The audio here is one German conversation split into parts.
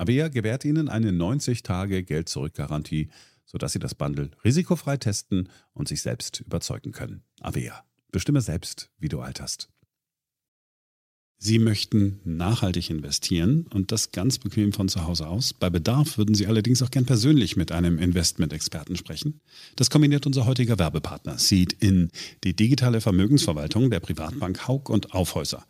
Avea gewährt Ihnen eine 90-Tage-Geld-Zurück-Garantie, sodass Sie das Bundle risikofrei testen und sich selbst überzeugen können. Avea. Bestimme selbst, wie du alterst. Sie möchten nachhaltig investieren und das ganz bequem von zu Hause aus. Bei Bedarf würden Sie allerdings auch gern persönlich mit einem Investment-Experten sprechen. Das kombiniert unser heutiger Werbepartner Seed in die digitale Vermögensverwaltung der Privatbank Haug und Aufhäuser.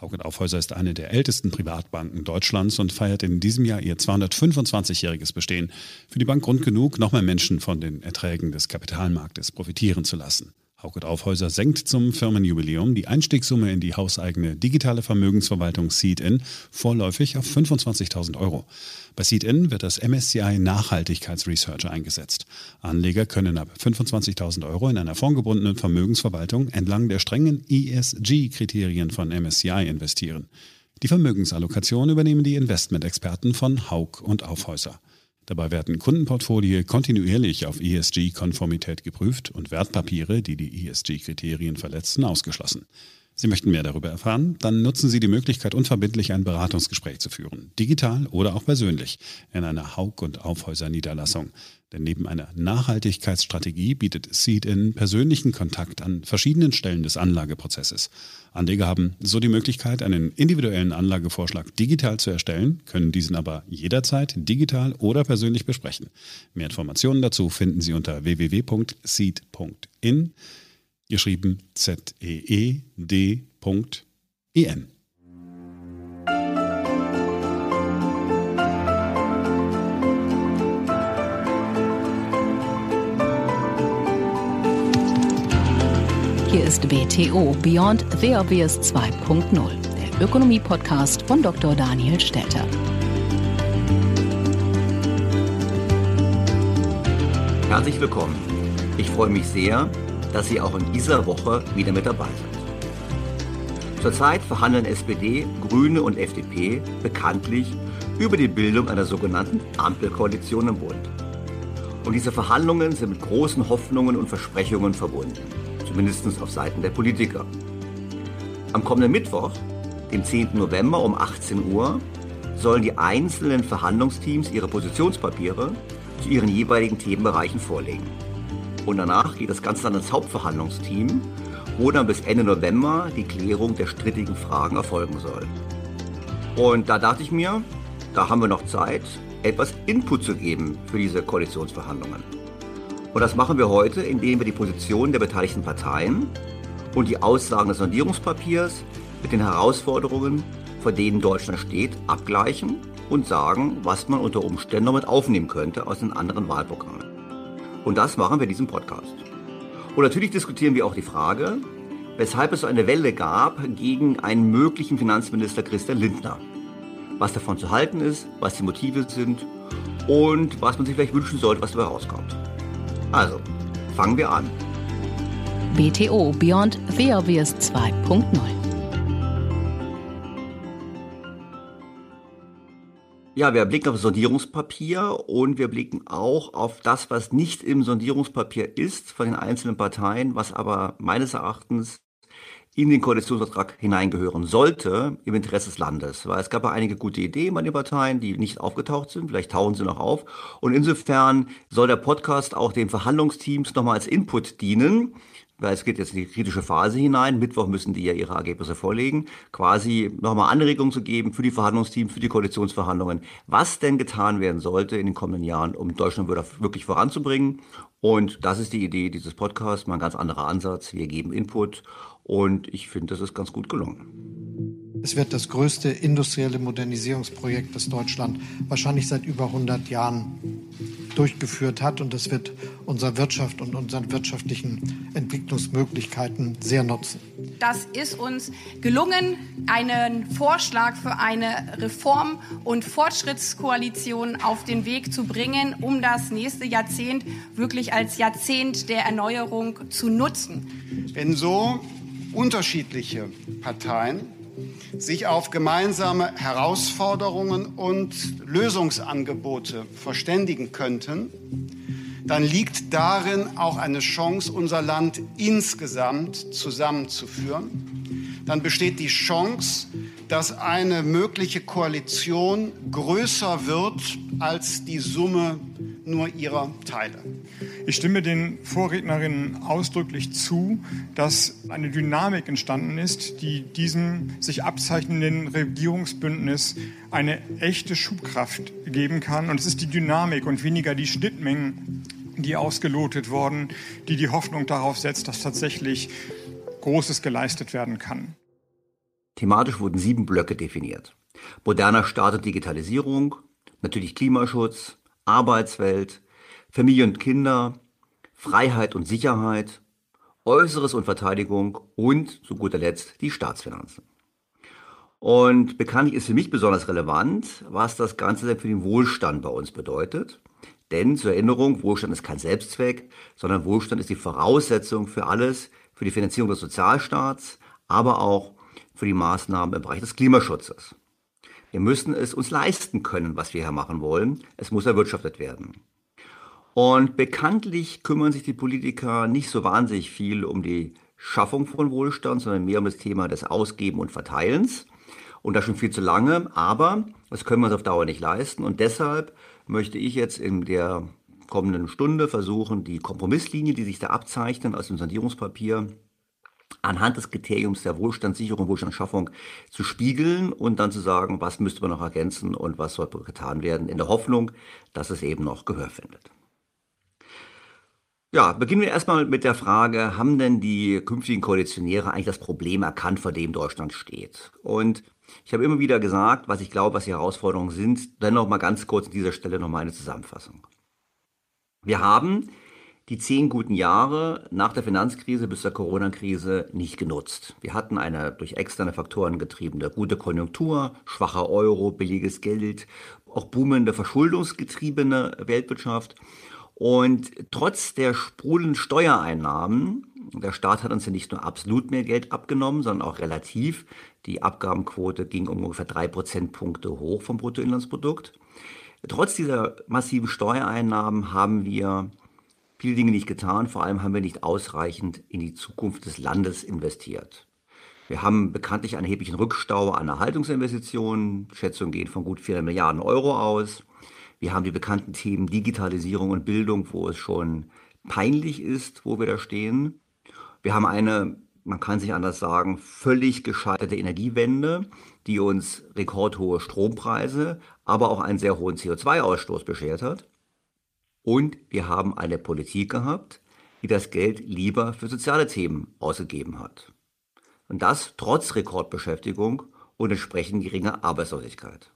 Hauck Aufhäuser ist eine der ältesten Privatbanken Deutschlands und feiert in diesem Jahr ihr 225-jähriges Bestehen. Für die Bank Grund genug, noch mehr Menschen von den Erträgen des Kapitalmarktes profitieren zu lassen. Hauckert Aufhäuser senkt zum Firmenjubiläum die Einstiegssumme in die hauseigene digitale Vermögensverwaltung Seed-In vorläufig auf 25.000 Euro. Bei Seed-In wird das MSCI Nachhaltigkeitsresearch eingesetzt. Anleger können ab 25.000 Euro in einer fondgebundenen Vermögensverwaltung entlang der strengen ESG-Kriterien von MSCI investieren. Die Vermögensallokation übernehmen die Investmentexperten von Haug und Aufhäuser. Dabei werden Kundenportfolie kontinuierlich auf ESG-Konformität geprüft und Wertpapiere, die die ESG-Kriterien verletzen, ausgeschlossen. Sie möchten mehr darüber erfahren? Dann nutzen Sie die Möglichkeit, unverbindlich ein Beratungsgespräch zu führen. Digital oder auch persönlich in einer Haug- und Aufhäuser-Niederlassung. Denn neben einer Nachhaltigkeitsstrategie bietet Seed-In persönlichen Kontakt an verschiedenen Stellen des Anlageprozesses. Anleger haben so die Möglichkeit, einen individuellen Anlagevorschlag digital zu erstellen, können diesen aber jederzeit digital oder persönlich besprechen. Mehr Informationen dazu finden Sie unter www.seed.in geschrieben Z-E-E-D.en. ist BTO Beyond the Obvious 2.0, der Ökonomie-Podcast von Dr. Daniel Stelter. Herzlich willkommen. Ich freue mich sehr, dass Sie auch in dieser Woche wieder mit dabei sind. Zurzeit verhandeln SPD, Grüne und FDP bekanntlich über die Bildung einer sogenannten Ampelkoalition im Bund. Und diese Verhandlungen sind mit großen Hoffnungen und Versprechungen verbunden, zumindest auf Seiten der Politiker. Am kommenden Mittwoch, dem 10. November um 18 Uhr, sollen die einzelnen Verhandlungsteams ihre Positionspapiere zu ihren jeweiligen Themenbereichen vorlegen. Und danach geht das Ganze dann ins Hauptverhandlungsteam, wo dann bis Ende November die Klärung der strittigen Fragen erfolgen soll. Und da dachte ich mir, da haben wir noch Zeit, etwas Input zu geben für diese Koalitionsverhandlungen. Und das machen wir heute, indem wir die Positionen der beteiligten Parteien und die Aussagen des Sondierungspapiers mit den Herausforderungen, vor denen Deutschland steht, abgleichen und sagen, was man unter Umständen noch mit aufnehmen könnte aus den anderen Wahlprogrammen. Und das machen wir in diesem Podcast. Und natürlich diskutieren wir auch die Frage, weshalb es so eine Welle gab gegen einen möglichen Finanzminister Christian Lindner was davon zu halten ist, was die Motive sind und was man sich vielleicht wünschen sollte, was dabei rauskommt. Also, fangen wir an. BTO Beyond The Obvious 2.0 Ja, wir blicken auf das Sondierungspapier und wir blicken auch auf das, was nicht im Sondierungspapier ist von den einzelnen Parteien, was aber meines Erachtens in den Koalitionsvertrag hineingehören sollte im Interesse des Landes. Weil es gab ja einige gute Ideen bei den Parteien, die nicht aufgetaucht sind. Vielleicht tauchen sie noch auf. Und insofern soll der Podcast auch den Verhandlungsteams nochmal als Input dienen. Weil es geht jetzt in die kritische Phase hinein. Mittwoch müssen die ja ihre Ergebnisse vorlegen. Quasi nochmal Anregungen zu geben für die Verhandlungsteams, für die Koalitionsverhandlungen. Was denn getan werden sollte in den kommenden Jahren, um Deutschland wirklich voranzubringen. Und das ist die Idee dieses Podcasts. Mal ein ganz anderer Ansatz. Wir geben Input und ich finde, das ist ganz gut gelungen. Es wird das größte industrielle Modernisierungsprojekt, das Deutschland wahrscheinlich seit über 100 Jahren durchgeführt hat. Und das wird unserer Wirtschaft und unseren wirtschaftlichen Entwicklungsmöglichkeiten sehr nutzen. Das ist uns gelungen, einen Vorschlag für eine Reform- und Fortschrittskoalition auf den Weg zu bringen, um das nächste Jahrzehnt wirklich als Jahrzehnt der Erneuerung zu nutzen. Wenn so unterschiedliche Parteien sich auf gemeinsame Herausforderungen und Lösungsangebote verständigen könnten, dann liegt darin auch eine Chance, unser Land insgesamt zusammenzuführen. Dann besteht die Chance, dass eine mögliche Koalition größer wird als die Summe nur ihrer Teile. Ich stimme den Vorrednerinnen ausdrücklich zu, dass eine Dynamik entstanden ist, die diesem sich abzeichnenden Regierungsbündnis eine echte Schubkraft geben kann. Und es ist die Dynamik und weniger die Schnittmengen, die ausgelotet wurden, die die Hoffnung darauf setzt, dass tatsächlich Großes geleistet werden kann. Thematisch wurden sieben Blöcke definiert. Moderner Staat und Digitalisierung, natürlich Klimaschutz, Arbeitswelt, Familie und Kinder, Freiheit und Sicherheit, Äußeres und Verteidigung und zu guter Letzt die Staatsfinanzen. Und bekanntlich ist für mich besonders relevant, was das Ganze für den Wohlstand bei uns bedeutet. Denn zur Erinnerung, Wohlstand ist kein Selbstzweck, sondern Wohlstand ist die Voraussetzung für alles, für die Finanzierung des Sozialstaats, aber auch für die Maßnahmen im Bereich des Klimaschutzes. Wir müssen es uns leisten können, was wir hier machen wollen. Es muss erwirtschaftet werden. Und bekanntlich kümmern sich die Politiker nicht so wahnsinnig viel um die Schaffung von Wohlstand, sondern mehr um das Thema des Ausgeben und Verteilens. Und das schon viel zu lange. Aber das können wir uns auf Dauer nicht leisten. Und deshalb möchte ich jetzt in der kommenden Stunde versuchen, die Kompromisslinie, die sich da abzeichnen aus dem Sondierungspapier, anhand des Kriteriums der Wohlstandssicherung, Wohlstandsschaffung zu spiegeln und dann zu sagen, was müsste man noch ergänzen und was soll getan werden, in der Hoffnung, dass es eben noch Gehör findet. Ja, beginnen wir erstmal mit der Frage, haben denn die künftigen Koalitionäre eigentlich das Problem erkannt, vor dem Deutschland steht? Und ich habe immer wieder gesagt, was ich glaube, was die Herausforderungen sind. Dennoch mal ganz kurz an dieser Stelle nochmal eine Zusammenfassung. Wir haben die zehn guten Jahre nach der Finanzkrise bis zur Corona-Krise nicht genutzt. Wir hatten eine durch externe Faktoren getriebene gute Konjunktur, schwacher Euro, billiges Geld, auch boomende verschuldungsgetriebene Weltwirtschaft. Und trotz der sprudelnden Steuereinnahmen, der Staat hat uns ja nicht nur absolut mehr Geld abgenommen, sondern auch relativ. Die Abgabenquote ging um ungefähr drei Prozentpunkte hoch vom Bruttoinlandsprodukt Trotz dieser massiven Steuereinnahmen haben wir viele Dinge nicht getan. Vor allem haben wir nicht ausreichend in die Zukunft des Landes investiert. Wir haben bekanntlich einen erheblichen Rückstau an Erhaltungsinvestitionen. Schätzungen gehen von gut 4 Milliarden Euro aus. Wir haben die bekannten Themen Digitalisierung und Bildung, wo es schon peinlich ist, wo wir da stehen. Wir haben eine, man kann sich anders sagen, völlig gescheiterte Energiewende, die uns rekordhohe Strompreise, aber auch einen sehr hohen CO2-Ausstoß beschert hat. Und wir haben eine Politik gehabt, die das Geld lieber für soziale Themen ausgegeben hat. Und das trotz Rekordbeschäftigung und entsprechend geringer Arbeitslosigkeit.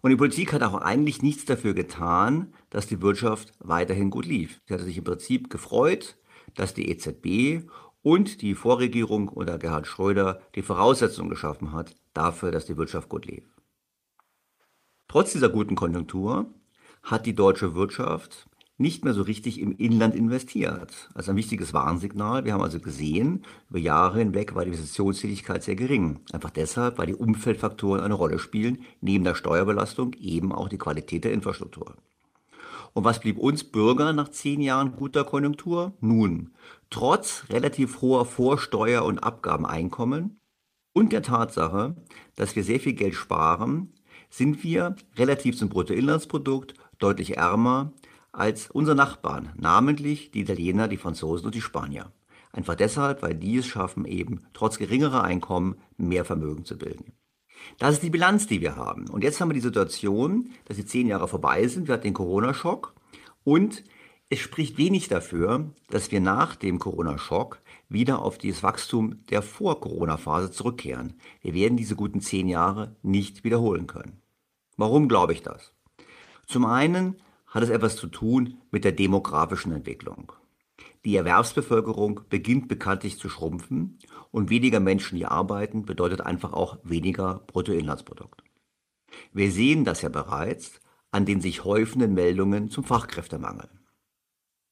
Und die Politik hat auch eigentlich nichts dafür getan, dass die Wirtschaft weiterhin gut lief. Sie hatte sich im Prinzip gefreut, dass die EZB und die Vorregierung unter Gerhard Schröder die Voraussetzungen geschaffen hat dafür, dass die Wirtschaft gut lief. Trotz dieser guten Konjunktur hat die deutsche Wirtschaft nicht mehr so richtig im Inland investiert. Also ein wichtiges Warnsignal. Wir haben also gesehen, über Jahre hinweg war die Investitionstätigkeit sehr gering. Einfach deshalb, weil die Umfeldfaktoren eine Rolle spielen, neben der Steuerbelastung eben auch die Qualität der Infrastruktur. Und was blieb uns Bürger nach zehn Jahren guter Konjunktur? Nun, trotz relativ hoher Vorsteuer- und Abgabeneinkommen und der Tatsache, dass wir sehr viel Geld sparen, sind wir relativ zum Bruttoinlandsprodukt deutlich ärmer als unsere Nachbarn, namentlich die Italiener, die Franzosen und die Spanier. Einfach deshalb, weil die es schaffen, eben trotz geringerer Einkommen mehr Vermögen zu bilden. Das ist die Bilanz, die wir haben. Und jetzt haben wir die Situation, dass die zehn Jahre vorbei sind. Wir hatten den Corona-Schock und es spricht wenig dafür, dass wir nach dem Corona-Schock wieder auf dieses Wachstum der Vor-Corona-Phase zurückkehren. Wir werden diese guten zehn Jahre nicht wiederholen können. Warum glaube ich das? Zum einen hat es etwas zu tun mit der demografischen Entwicklung. Die Erwerbsbevölkerung beginnt bekanntlich zu schrumpfen und weniger Menschen, die arbeiten, bedeutet einfach auch weniger Bruttoinlandsprodukt. Wir sehen das ja bereits an den sich häufenden Meldungen zum Fachkräftemangel.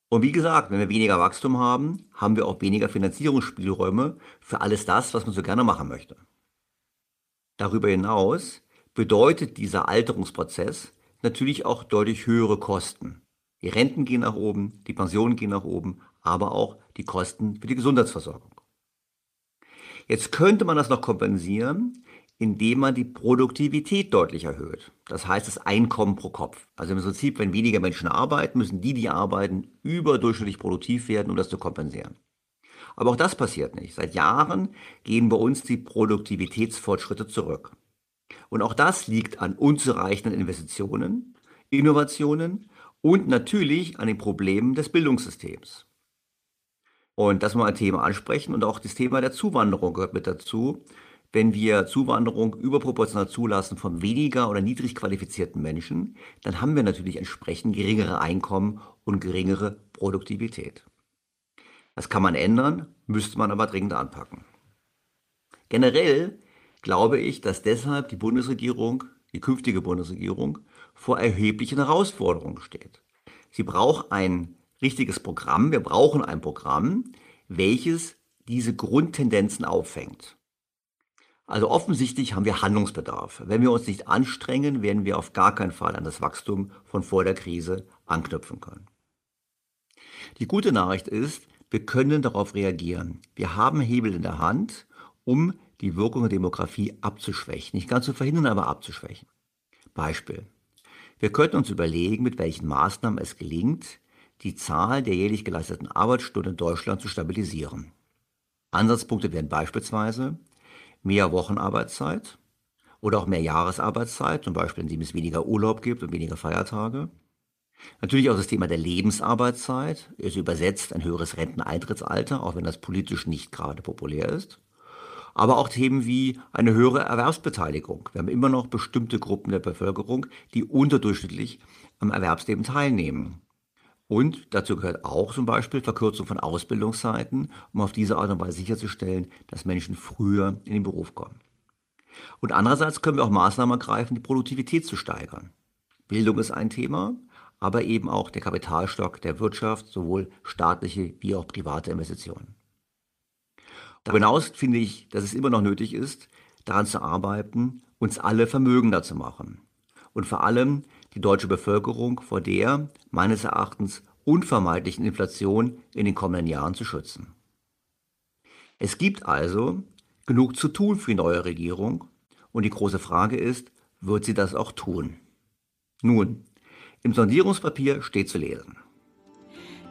Und wie gesagt, wenn wir weniger Wachstum haben, haben wir auch weniger Finanzierungsspielräume für alles das, was man so gerne machen möchte. Darüber hinaus bedeutet dieser Alterungsprozess natürlich auch deutlich höhere Kosten. Die Renten gehen nach oben, die Pensionen gehen nach oben, aber auch die Kosten für die Gesundheitsversorgung. Jetzt könnte man das noch kompensieren, indem man die Produktivität deutlich erhöht. Das heißt das Einkommen pro Kopf. Also im Prinzip, wenn weniger Menschen arbeiten, müssen die, die arbeiten, überdurchschnittlich produktiv werden, um das zu kompensieren. Aber auch das passiert nicht. Seit Jahren gehen bei uns die Produktivitätsfortschritte zurück. Und auch das liegt an unzureichenden Investitionen, Innovationen und natürlich an den Problemen des Bildungssystems. Und das mal ein Thema ansprechen und auch das Thema der Zuwanderung gehört mit dazu. Wenn wir Zuwanderung überproportional zulassen von weniger oder niedrig qualifizierten Menschen, dann haben wir natürlich entsprechend geringere Einkommen und geringere Produktivität. Das kann man ändern, müsste man aber dringend anpacken. Generell glaube ich, dass deshalb die Bundesregierung, die künftige Bundesregierung, vor erheblichen Herausforderungen steht. Sie braucht ein richtiges Programm, wir brauchen ein Programm, welches diese Grundtendenzen auffängt. Also offensichtlich haben wir Handlungsbedarf. Wenn wir uns nicht anstrengen, werden wir auf gar keinen Fall an das Wachstum von vor der Krise anknüpfen können. Die gute Nachricht ist, wir können darauf reagieren. Wir haben Hebel in der Hand, um die Wirkung der Demografie abzuschwächen. Nicht ganz zu verhindern, aber abzuschwächen. Beispiel. Wir könnten uns überlegen, mit welchen Maßnahmen es gelingt, die Zahl der jährlich geleisteten Arbeitsstunden in Deutschland zu stabilisieren. Ansatzpunkte wären beispielsweise mehr Wochenarbeitszeit oder auch mehr Jahresarbeitszeit, zum Beispiel indem es weniger Urlaub gibt und weniger Feiertage. Natürlich auch das Thema der Lebensarbeitszeit, ist übersetzt ein höheres Renteneintrittsalter, auch wenn das politisch nicht gerade populär ist aber auch Themen wie eine höhere Erwerbsbeteiligung. Wir haben immer noch bestimmte Gruppen der Bevölkerung, die unterdurchschnittlich am Erwerbsleben teilnehmen. Und dazu gehört auch zum Beispiel Verkürzung von Ausbildungszeiten, um auf diese Art und Weise sicherzustellen, dass Menschen früher in den Beruf kommen. Und andererseits können wir auch Maßnahmen ergreifen, die Produktivität zu steigern. Bildung ist ein Thema, aber eben auch der Kapitalstock der Wirtschaft, sowohl staatliche wie auch private Investitionen. Darüber hinaus finde ich, dass es immer noch nötig ist, daran zu arbeiten, uns alle vermögender zu machen. Und vor allem die deutsche Bevölkerung vor der meines Erachtens unvermeidlichen Inflation in den kommenden Jahren zu schützen. Es gibt also genug zu tun für die neue Regierung und die große Frage ist, wird sie das auch tun? Nun, im Sondierungspapier steht zu lesen.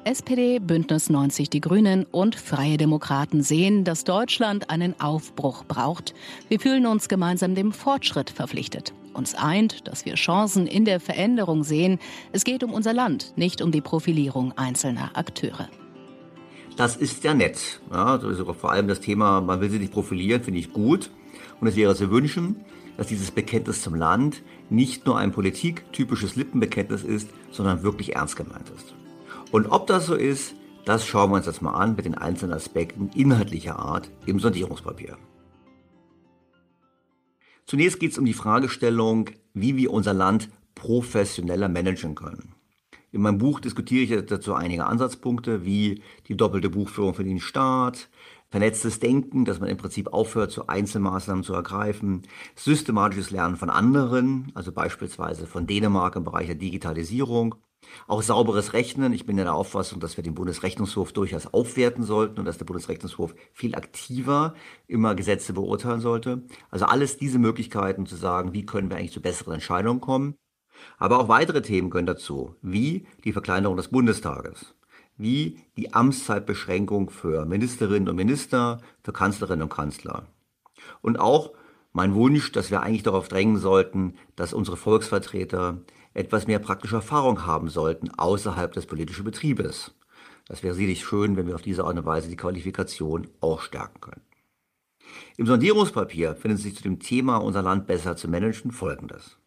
SPD, Bündnis 90 Die Grünen und Freie Demokraten sehen, dass Deutschland einen Aufbruch braucht. Wir fühlen uns gemeinsam dem Fortschritt verpflichtet. Uns eint, dass wir Chancen in der Veränderung sehen. Es geht um unser Land, nicht um die Profilierung einzelner Akteure. Das ist ja nett. Ja, also vor allem das Thema, man will sich nicht profilieren, finde ich gut. Und es wäre zu wünschen, dass dieses Bekenntnis zum Land nicht nur ein politiktypisches Lippenbekenntnis ist, sondern wirklich ernst gemeint ist. Und ob das so ist, das schauen wir uns jetzt mal an mit den einzelnen Aspekten inhaltlicher Art im Sondierungspapier. Zunächst geht es um die Fragestellung, wie wir unser Land professioneller managen können. In meinem Buch diskutiere ich dazu einige Ansatzpunkte, wie die doppelte Buchführung für den Staat, vernetztes Denken, dass man im Prinzip aufhört, so Einzelmaßnahmen zu ergreifen, systematisches Lernen von anderen, also beispielsweise von Dänemark im Bereich der Digitalisierung auch sauberes Rechnen. Ich bin in der Auffassung, dass wir den Bundesrechnungshof durchaus aufwerten sollten und dass der Bundesrechnungshof viel aktiver immer Gesetze beurteilen sollte. Also alles diese Möglichkeiten zu sagen, wie können wir eigentlich zu besseren Entscheidungen kommen. Aber auch weitere Themen gehören dazu, wie die Verkleinerung des Bundestages, wie die Amtszeitbeschränkung für Ministerinnen und Minister, für Kanzlerinnen und Kanzler. Und auch mein Wunsch, dass wir eigentlich darauf drängen sollten, dass unsere Volksvertreter etwas mehr praktische Erfahrung haben sollten außerhalb des politischen Betriebes. Das wäre sicherlich schön, wenn wir auf diese Art und Weise die Qualifikation auch stärken können. Im Sondierungspapier findet sich zu dem Thema unser Land besser zu managen folgendes.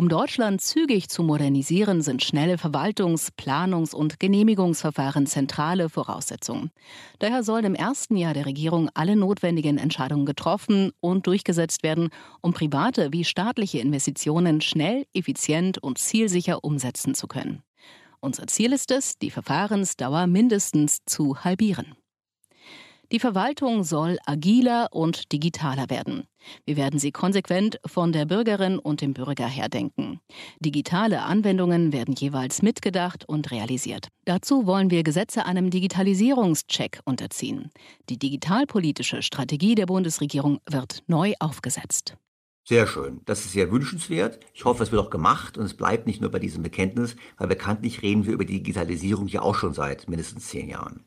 Um Deutschland zügig zu modernisieren, sind schnelle Verwaltungs-, Planungs- und Genehmigungsverfahren zentrale Voraussetzungen. Daher sollen im ersten Jahr der Regierung alle notwendigen Entscheidungen getroffen und durchgesetzt werden, um private wie staatliche Investitionen schnell, effizient und zielsicher umsetzen zu können. Unser Ziel ist es, die Verfahrensdauer mindestens zu halbieren. Die Verwaltung soll agiler und digitaler werden. Wir werden sie konsequent von der Bürgerin und dem Bürger her denken. Digitale Anwendungen werden jeweils mitgedacht und realisiert. Dazu wollen wir Gesetze einem Digitalisierungscheck unterziehen. Die digitalpolitische Strategie der Bundesregierung wird neu aufgesetzt. Sehr schön. Das ist sehr wünschenswert. Ich hoffe, es wird auch gemacht und es bleibt nicht nur bei diesem Bekenntnis, weil bekanntlich reden wir über die Digitalisierung ja auch schon seit mindestens zehn Jahren.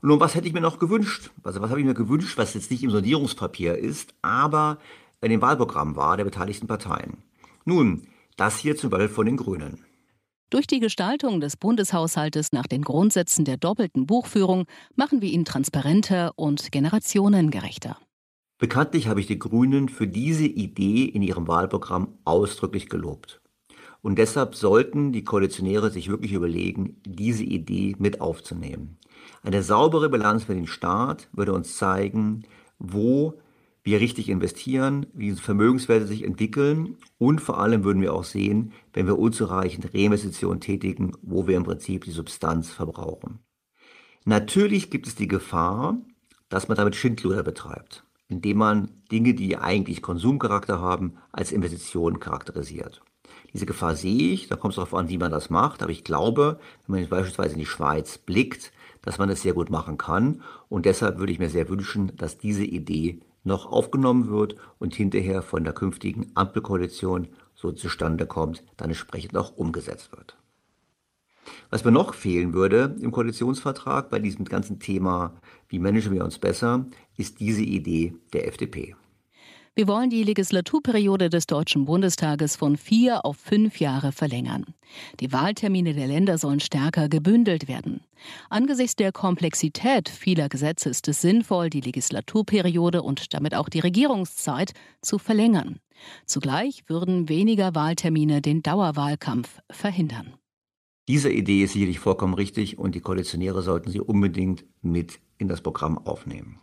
Und nun, was hätte ich mir noch gewünscht? Also was habe ich mir gewünscht, was jetzt nicht im Sondierungspapier ist, aber in dem Wahlprogramm war der beteiligten Parteien? Nun, das hier zum Beispiel von den Grünen. Durch die Gestaltung des Bundeshaushaltes nach den Grundsätzen der doppelten Buchführung machen wir ihn transparenter und generationengerechter. Bekanntlich habe ich die Grünen für diese Idee in ihrem Wahlprogramm ausdrücklich gelobt. Und deshalb sollten die Koalitionäre sich wirklich überlegen, diese Idee mit aufzunehmen. Eine saubere Bilanz für den Staat würde uns zeigen, wo wir richtig investieren, wie Vermögenswerte sich entwickeln und vor allem würden wir auch sehen, wenn wir unzureichend Reinvestitionen tätigen, wo wir im Prinzip die Substanz verbrauchen. Natürlich gibt es die Gefahr, dass man damit Schindluder betreibt, indem man Dinge, die eigentlich Konsumcharakter haben, als Investitionen charakterisiert. Diese Gefahr sehe ich, da kommt es darauf an, wie man das macht, aber ich glaube, wenn man beispielsweise in die Schweiz blickt, dass man es sehr gut machen kann. Und deshalb würde ich mir sehr wünschen, dass diese Idee noch aufgenommen wird und hinterher von der künftigen Ampelkoalition so zustande kommt, dann entsprechend auch umgesetzt wird. Was mir noch fehlen würde im Koalitionsvertrag bei diesem ganzen Thema, wie managen wir uns besser, ist diese Idee der FDP. Wir wollen die Legislaturperiode des Deutschen Bundestages von vier auf fünf Jahre verlängern. Die Wahltermine der Länder sollen stärker gebündelt werden. Angesichts der Komplexität vieler Gesetze ist es sinnvoll, die Legislaturperiode und damit auch die Regierungszeit zu verlängern. Zugleich würden weniger Wahltermine den Dauerwahlkampf verhindern. Diese Idee ist sicherlich vollkommen richtig und die Koalitionäre sollten sie unbedingt mit in das Programm aufnehmen.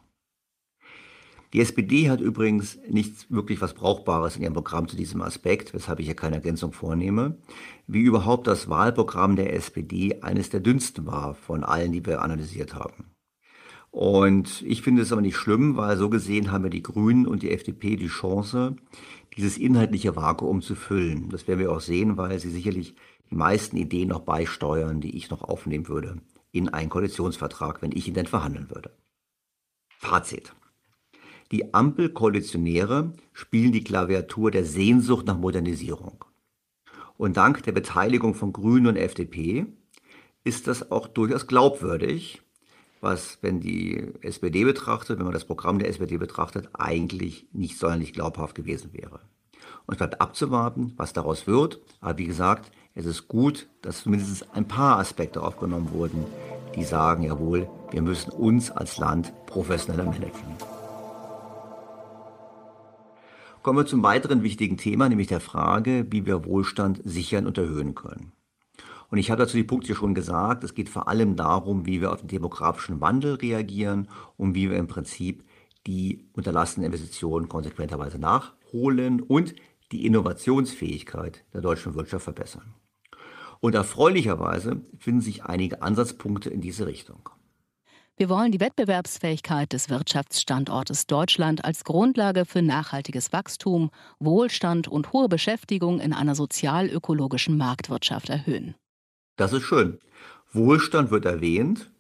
Die SPD hat übrigens nicht wirklich was Brauchbares in ihrem Programm zu diesem Aspekt, weshalb ich hier keine Ergänzung vornehme. Wie überhaupt das Wahlprogramm der SPD eines der dünnsten war von allen, die wir analysiert haben. Und ich finde es aber nicht schlimm, weil so gesehen haben wir die Grünen und die FDP die Chance, dieses inhaltliche Vakuum zu füllen. Das werden wir auch sehen, weil sie sicherlich die meisten Ideen noch beisteuern, die ich noch aufnehmen würde in einen Koalitionsvertrag, wenn ich ihn denn verhandeln würde. Fazit. Die Ampelkoalitionäre spielen die Klaviatur der Sehnsucht nach Modernisierung. Und dank der Beteiligung von Grünen und FDP ist das auch durchaus glaubwürdig, was, wenn die SPD betrachtet, wenn man das Programm der SPD betrachtet, eigentlich nicht sonderlich glaubhaft gewesen wäre. Und es bleibt abzuwarten, was daraus wird. Aber wie gesagt, es ist gut, dass zumindest ein paar Aspekte aufgenommen wurden, die sagen, jawohl, wir müssen uns als Land professioneller managen. Kommen wir zum weiteren wichtigen Thema, nämlich der Frage, wie wir Wohlstand sichern und erhöhen können. Und ich habe dazu die Punkte schon gesagt. Es geht vor allem darum, wie wir auf den demografischen Wandel reagieren und wie wir im Prinzip die unterlassenen Investitionen konsequenterweise nachholen und die Innovationsfähigkeit der deutschen Wirtschaft verbessern. Und erfreulicherweise finden sich einige Ansatzpunkte in diese Richtung. Wir wollen die Wettbewerbsfähigkeit des Wirtschaftsstandortes Deutschland als Grundlage für nachhaltiges Wachstum, Wohlstand und hohe Beschäftigung in einer sozial-ökologischen Marktwirtschaft erhöhen. Das ist schön. Wohlstand wird erwähnt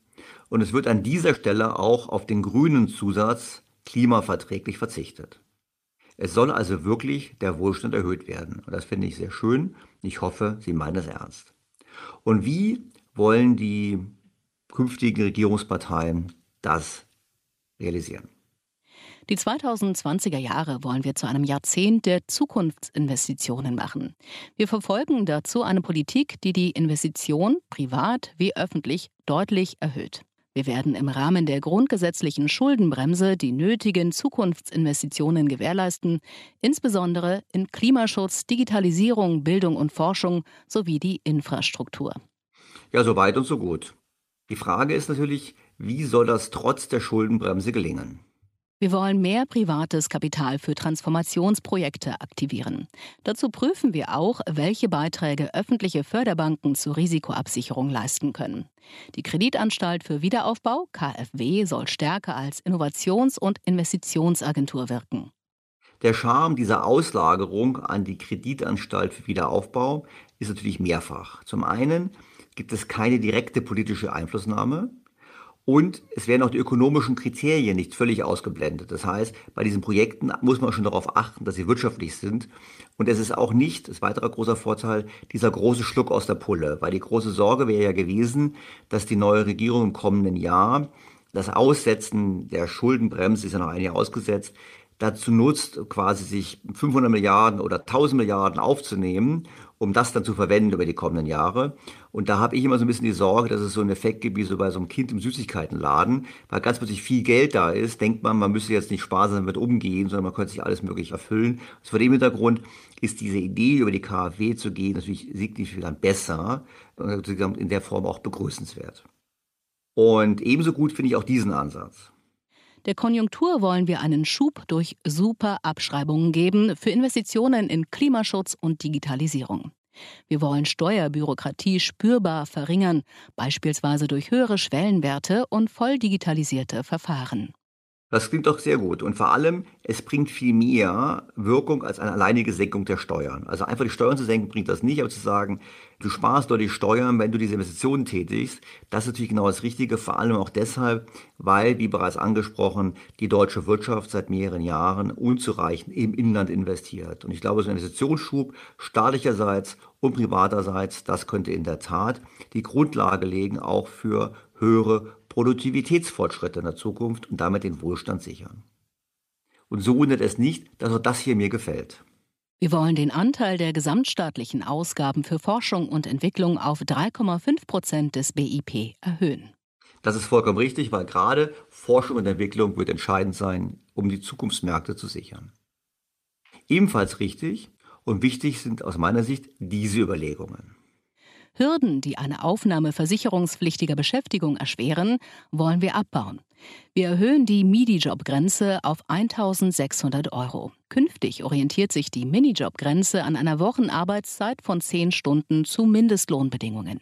und es wird an dieser Stelle auch auf den grünen Zusatz klimaverträglich verzichtet. Es soll also wirklich der Wohlstand erhöht werden. Und das finde ich sehr schön. Ich hoffe, Sie meinen es ernst. Und wie wollen die künftigen Regierungsparteien das realisieren? Die 2020er Jahre wollen wir zu einem Jahrzehnt der Zukunftsinvestitionen machen. Wir verfolgen dazu eine Politik, die die Investition, privat wie öffentlich, deutlich erhöht. Wir werden im Rahmen der grundgesetzlichen Schuldenbremse die nötigen Zukunftsinvestitionen gewährleisten, insbesondere in Klimaschutz, Digitalisierung, Bildung und Forschung sowie die Infrastruktur. Ja, so weit und so gut. Die Frage ist natürlich, wie soll das trotz der Schuldenbremse gelingen? Wir wollen mehr privates Kapital für Transformationsprojekte aktivieren. Dazu prüfen wir auch, welche Beiträge öffentliche Förderbanken zur Risikoabsicherung leisten können. Die Kreditanstalt für Wiederaufbau, KfW, soll stärker als Innovations- und Investitionsagentur wirken. Der Charme dieser Auslagerung an die Kreditanstalt für Wiederaufbau ist natürlich mehrfach. Zum einen gibt es keine direkte politische Einflussnahme. Und es werden auch die ökonomischen Kriterien nicht völlig ausgeblendet. Das heißt, bei diesen Projekten muss man schon darauf achten, dass sie wirtschaftlich sind. Und es ist auch nicht, das ist ein weiterer großer Vorteil, dieser große Schluck aus der Pulle. Weil die große Sorge wäre ja gewesen, dass die neue Regierung im kommenden Jahr das Aussetzen der Schuldenbremse ist ja noch ein Jahr ausgesetzt, dazu nutzt, quasi sich 500 Milliarden oder 1000 Milliarden aufzunehmen um das dann zu verwenden über die kommenden Jahre. Und da habe ich immer so ein bisschen die Sorge, dass es so einen Effekt gibt wie so bei so einem Kind im Süßigkeitenladen, weil ganz plötzlich viel Geld da ist, denkt man, man müsste jetzt nicht sparsam damit umgehen, sondern man könnte sich alles möglich erfüllen. Also vor dem Hintergrund ist diese Idee, über die KfW zu gehen, natürlich signifikant besser und in der Form auch begrüßenswert. Und ebenso gut finde ich auch diesen Ansatz. Der Konjunktur wollen wir einen Schub durch Super-Abschreibungen geben für Investitionen in Klimaschutz und Digitalisierung. Wir wollen Steuerbürokratie spürbar verringern, beispielsweise durch höhere Schwellenwerte und voll digitalisierte Verfahren. Das klingt doch sehr gut. Und vor allem, es bringt viel mehr Wirkung als eine alleinige Senkung der Steuern. Also einfach die Steuern zu senken bringt das nicht, aber zu sagen, du sparst deutlich Steuern, wenn du diese Investitionen tätigst, das ist natürlich genau das Richtige, vor allem auch deshalb, weil, wie bereits angesprochen, die deutsche Wirtschaft seit mehreren Jahren unzureichend im Inland investiert. Und ich glaube, so ein Investitionsschub staatlicherseits und privaterseits, das könnte in der Tat die Grundlage legen, auch für höhere Produktivitätsfortschritte in der Zukunft und damit den Wohlstand sichern. Und so wundert es nicht, dass auch das hier mir gefällt. Wir wollen den Anteil der gesamtstaatlichen Ausgaben für Forschung und Entwicklung auf 3,5 Prozent des BIP erhöhen. Das ist vollkommen richtig, weil gerade Forschung und Entwicklung wird entscheidend sein, um die Zukunftsmärkte zu sichern. Ebenfalls richtig und wichtig sind aus meiner Sicht diese Überlegungen. Hürden, die eine Aufnahme versicherungspflichtiger Beschäftigung erschweren, wollen wir abbauen. Wir erhöhen die Minijob-Grenze auf 1600 Euro. Künftig orientiert sich die Minijob-Grenze an einer Wochenarbeitszeit von 10 Stunden zu Mindestlohnbedingungen.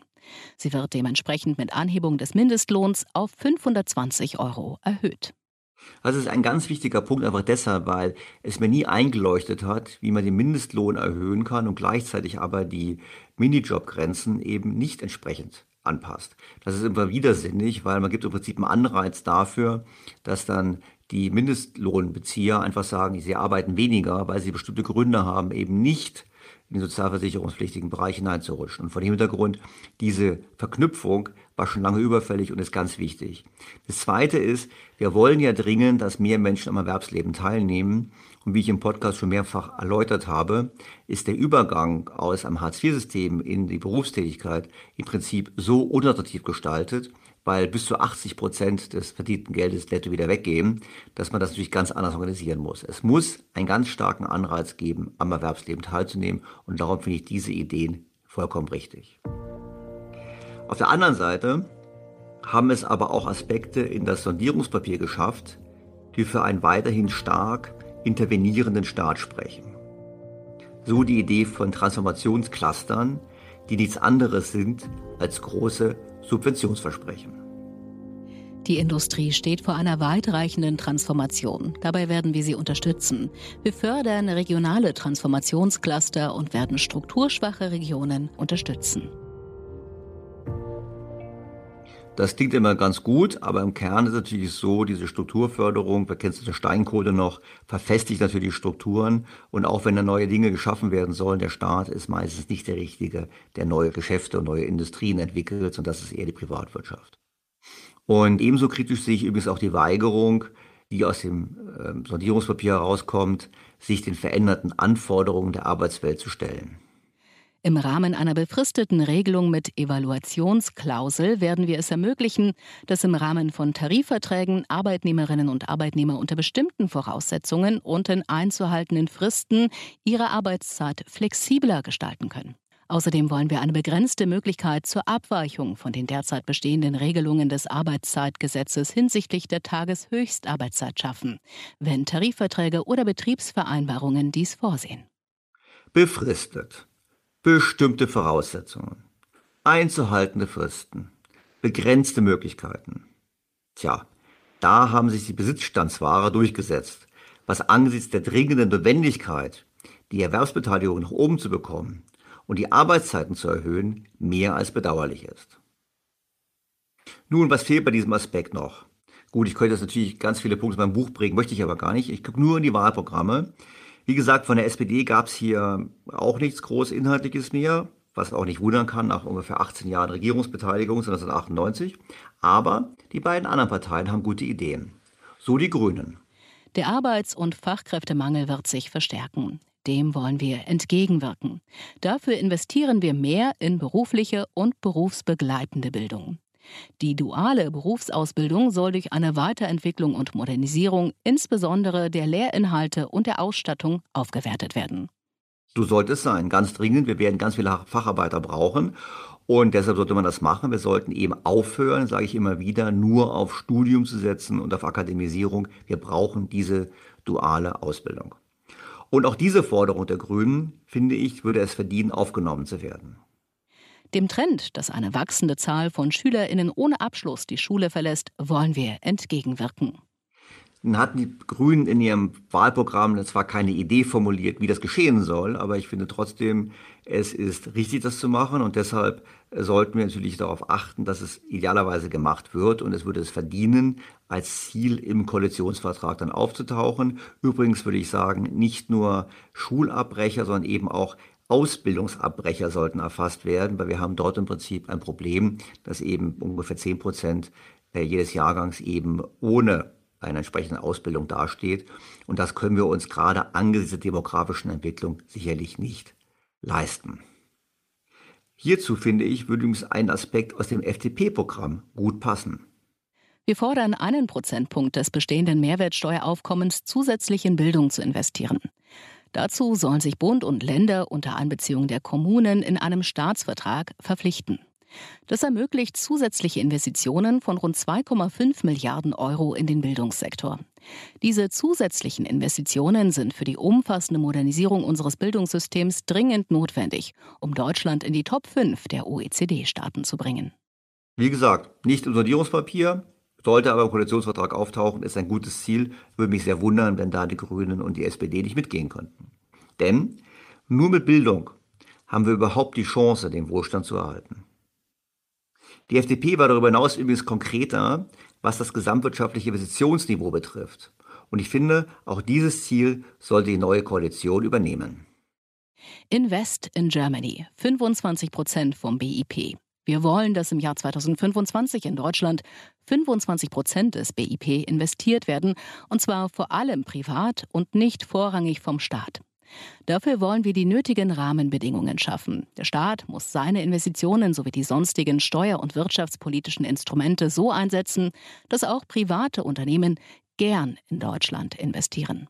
Sie wird dementsprechend mit Anhebung des Mindestlohns auf 520 Euro erhöht. Es ist ein ganz wichtiger Punkt, einfach deshalb, weil es mir nie eingeleuchtet hat, wie man den Mindestlohn erhöhen kann und gleichzeitig aber die Minijobgrenzen eben nicht entsprechend anpasst. Das ist immer widersinnig, weil man gibt im Prinzip einen Anreiz dafür, dass dann die Mindestlohnbezieher einfach sagen, sie arbeiten weniger, weil sie bestimmte Gründe haben, eben nicht in den sozialversicherungspflichtigen Bereich hineinzurutschen. Und vor dem Hintergrund, diese Verknüpfung war schon lange überfällig und ist ganz wichtig. Das Zweite ist, wir wollen ja dringend, dass mehr Menschen am Erwerbsleben teilnehmen. Und wie ich im Podcast schon mehrfach erläutert habe, ist der Übergang aus einem Hartz-IV-System in die Berufstätigkeit im Prinzip so unattraktiv gestaltet, weil bis zu 80 Prozent des verdienten Geldes netto wieder weggehen, dass man das natürlich ganz anders organisieren muss. Es muss einen ganz starken Anreiz geben, am Erwerbsleben teilzunehmen und darum finde ich diese Ideen vollkommen richtig. Auf der anderen Seite haben es aber auch Aspekte in das Sondierungspapier geschafft, die für einen weiterhin stark intervenierenden Staat sprechen. So die Idee von Transformationsclustern, die nichts anderes sind als große Subventionsversprechen. Die Industrie steht vor einer weitreichenden Transformation. Dabei werden wir sie unterstützen. Wir fördern regionale Transformationscluster und werden strukturschwache Regionen unterstützen. Das klingt immer ganz gut, aber im Kern ist es natürlich so, diese Strukturförderung, wer kennt der Steinkohle noch, verfestigt natürlich Strukturen. Und auch wenn da neue Dinge geschaffen werden sollen, der Staat ist meistens nicht der Richtige, der neue Geschäfte und neue Industrien entwickelt, sondern das ist eher die Privatwirtschaft. Und ebenso kritisch sehe ich übrigens auch die Weigerung, die aus dem äh, Sondierungspapier herauskommt, sich den veränderten Anforderungen der Arbeitswelt zu stellen. Im Rahmen einer befristeten Regelung mit Evaluationsklausel werden wir es ermöglichen, dass im Rahmen von Tarifverträgen Arbeitnehmerinnen und Arbeitnehmer unter bestimmten Voraussetzungen und in einzuhaltenden Fristen ihre Arbeitszeit flexibler gestalten können. Außerdem wollen wir eine begrenzte Möglichkeit zur Abweichung von den derzeit bestehenden Regelungen des Arbeitszeitgesetzes hinsichtlich der Tageshöchstarbeitszeit schaffen, wenn Tarifverträge oder Betriebsvereinbarungen dies vorsehen. Befristet bestimmte Voraussetzungen, einzuhaltende Fristen, begrenzte Möglichkeiten. Tja, da haben sich die Besitzstandswahrer durchgesetzt, was angesichts der dringenden Notwendigkeit, die Erwerbsbeteiligung nach oben zu bekommen und die Arbeitszeiten zu erhöhen, mehr als bedauerlich ist. Nun, was fehlt bei diesem Aspekt noch? Gut, ich könnte jetzt natürlich ganz viele Punkte in meinem Buch bringen, möchte ich aber gar nicht. Ich gucke nur in die Wahlprogramme. Wie gesagt, von der SPD gab es hier auch nichts groß Inhaltliches mehr, was auch nicht wundern kann nach ungefähr 18 Jahren Regierungsbeteiligung 1998. Aber die beiden anderen Parteien haben gute Ideen. So die Grünen. Der Arbeits- und Fachkräftemangel wird sich verstärken. Dem wollen wir entgegenwirken. Dafür investieren wir mehr in berufliche und berufsbegleitende Bildung. Die duale Berufsausbildung soll durch eine Weiterentwicklung und Modernisierung insbesondere der Lehrinhalte und der Ausstattung aufgewertet werden. So sollte es sein, ganz dringend. Wir werden ganz viele Facharbeiter brauchen. Und deshalb sollte man das machen. Wir sollten eben aufhören, sage ich immer wieder, nur auf Studium zu setzen und auf Akademisierung. Wir brauchen diese duale Ausbildung. Und auch diese Forderung der Grünen, finde ich, würde es verdienen, aufgenommen zu werden. Dem Trend, dass eine wachsende Zahl von Schülerinnen ohne Abschluss die Schule verlässt, wollen wir entgegenwirken. Nun hatten die Grünen in ihrem Wahlprogramm zwar keine Idee formuliert, wie das geschehen soll, aber ich finde trotzdem, es ist richtig, das zu machen und deshalb sollten wir natürlich darauf achten, dass es idealerweise gemacht wird und es würde es verdienen, als Ziel im Koalitionsvertrag dann aufzutauchen. Übrigens würde ich sagen, nicht nur Schulabbrecher, sondern eben auch Ausbildungsabbrecher sollten erfasst werden, weil wir haben dort im Prinzip ein Problem, dass eben ungefähr 10 Prozent äh, jedes Jahrgangs eben ohne eine entsprechende Ausbildung dasteht. Und das können wir uns gerade angesichts der demografischen Entwicklung sicherlich nicht leisten. Hierzu finde ich, würde übrigens ein Aspekt aus dem FDP-Programm gut passen. Wir fordern einen Prozentpunkt des bestehenden Mehrwertsteueraufkommens zusätzlich in Bildung zu investieren. Dazu sollen sich Bund und Länder unter Einbeziehung der Kommunen in einem Staatsvertrag verpflichten. Das ermöglicht zusätzliche Investitionen von rund 2,5 Milliarden Euro in den Bildungssektor. Diese zusätzlichen Investitionen sind für die umfassende Modernisierung unseres Bildungssystems dringend notwendig, um Deutschland in die Top 5 der OECD-Staaten zu bringen. Wie gesagt, nicht im Sondierungspapier, sollte aber im Koalitionsvertrag auftauchen, ist ein gutes Ziel. Würde mich sehr wundern, wenn da die Grünen und die SPD nicht mitgehen könnten. Denn nur mit Bildung haben wir überhaupt die Chance, den Wohlstand zu erhalten. Die FDP war darüber hinaus übrigens konkreter, was das gesamtwirtschaftliche Investitionsniveau betrifft. Und ich finde, auch dieses Ziel sollte die neue Koalition übernehmen. Invest in Germany, 25 Prozent vom BIP. Wir wollen, dass im Jahr 2025 in Deutschland 25 Prozent des BIP investiert werden, und zwar vor allem privat und nicht vorrangig vom Staat. Dafür wollen wir die nötigen Rahmenbedingungen schaffen. Der Staat muss seine Investitionen sowie die sonstigen steuer- und wirtschaftspolitischen Instrumente so einsetzen, dass auch private Unternehmen gern in Deutschland investieren.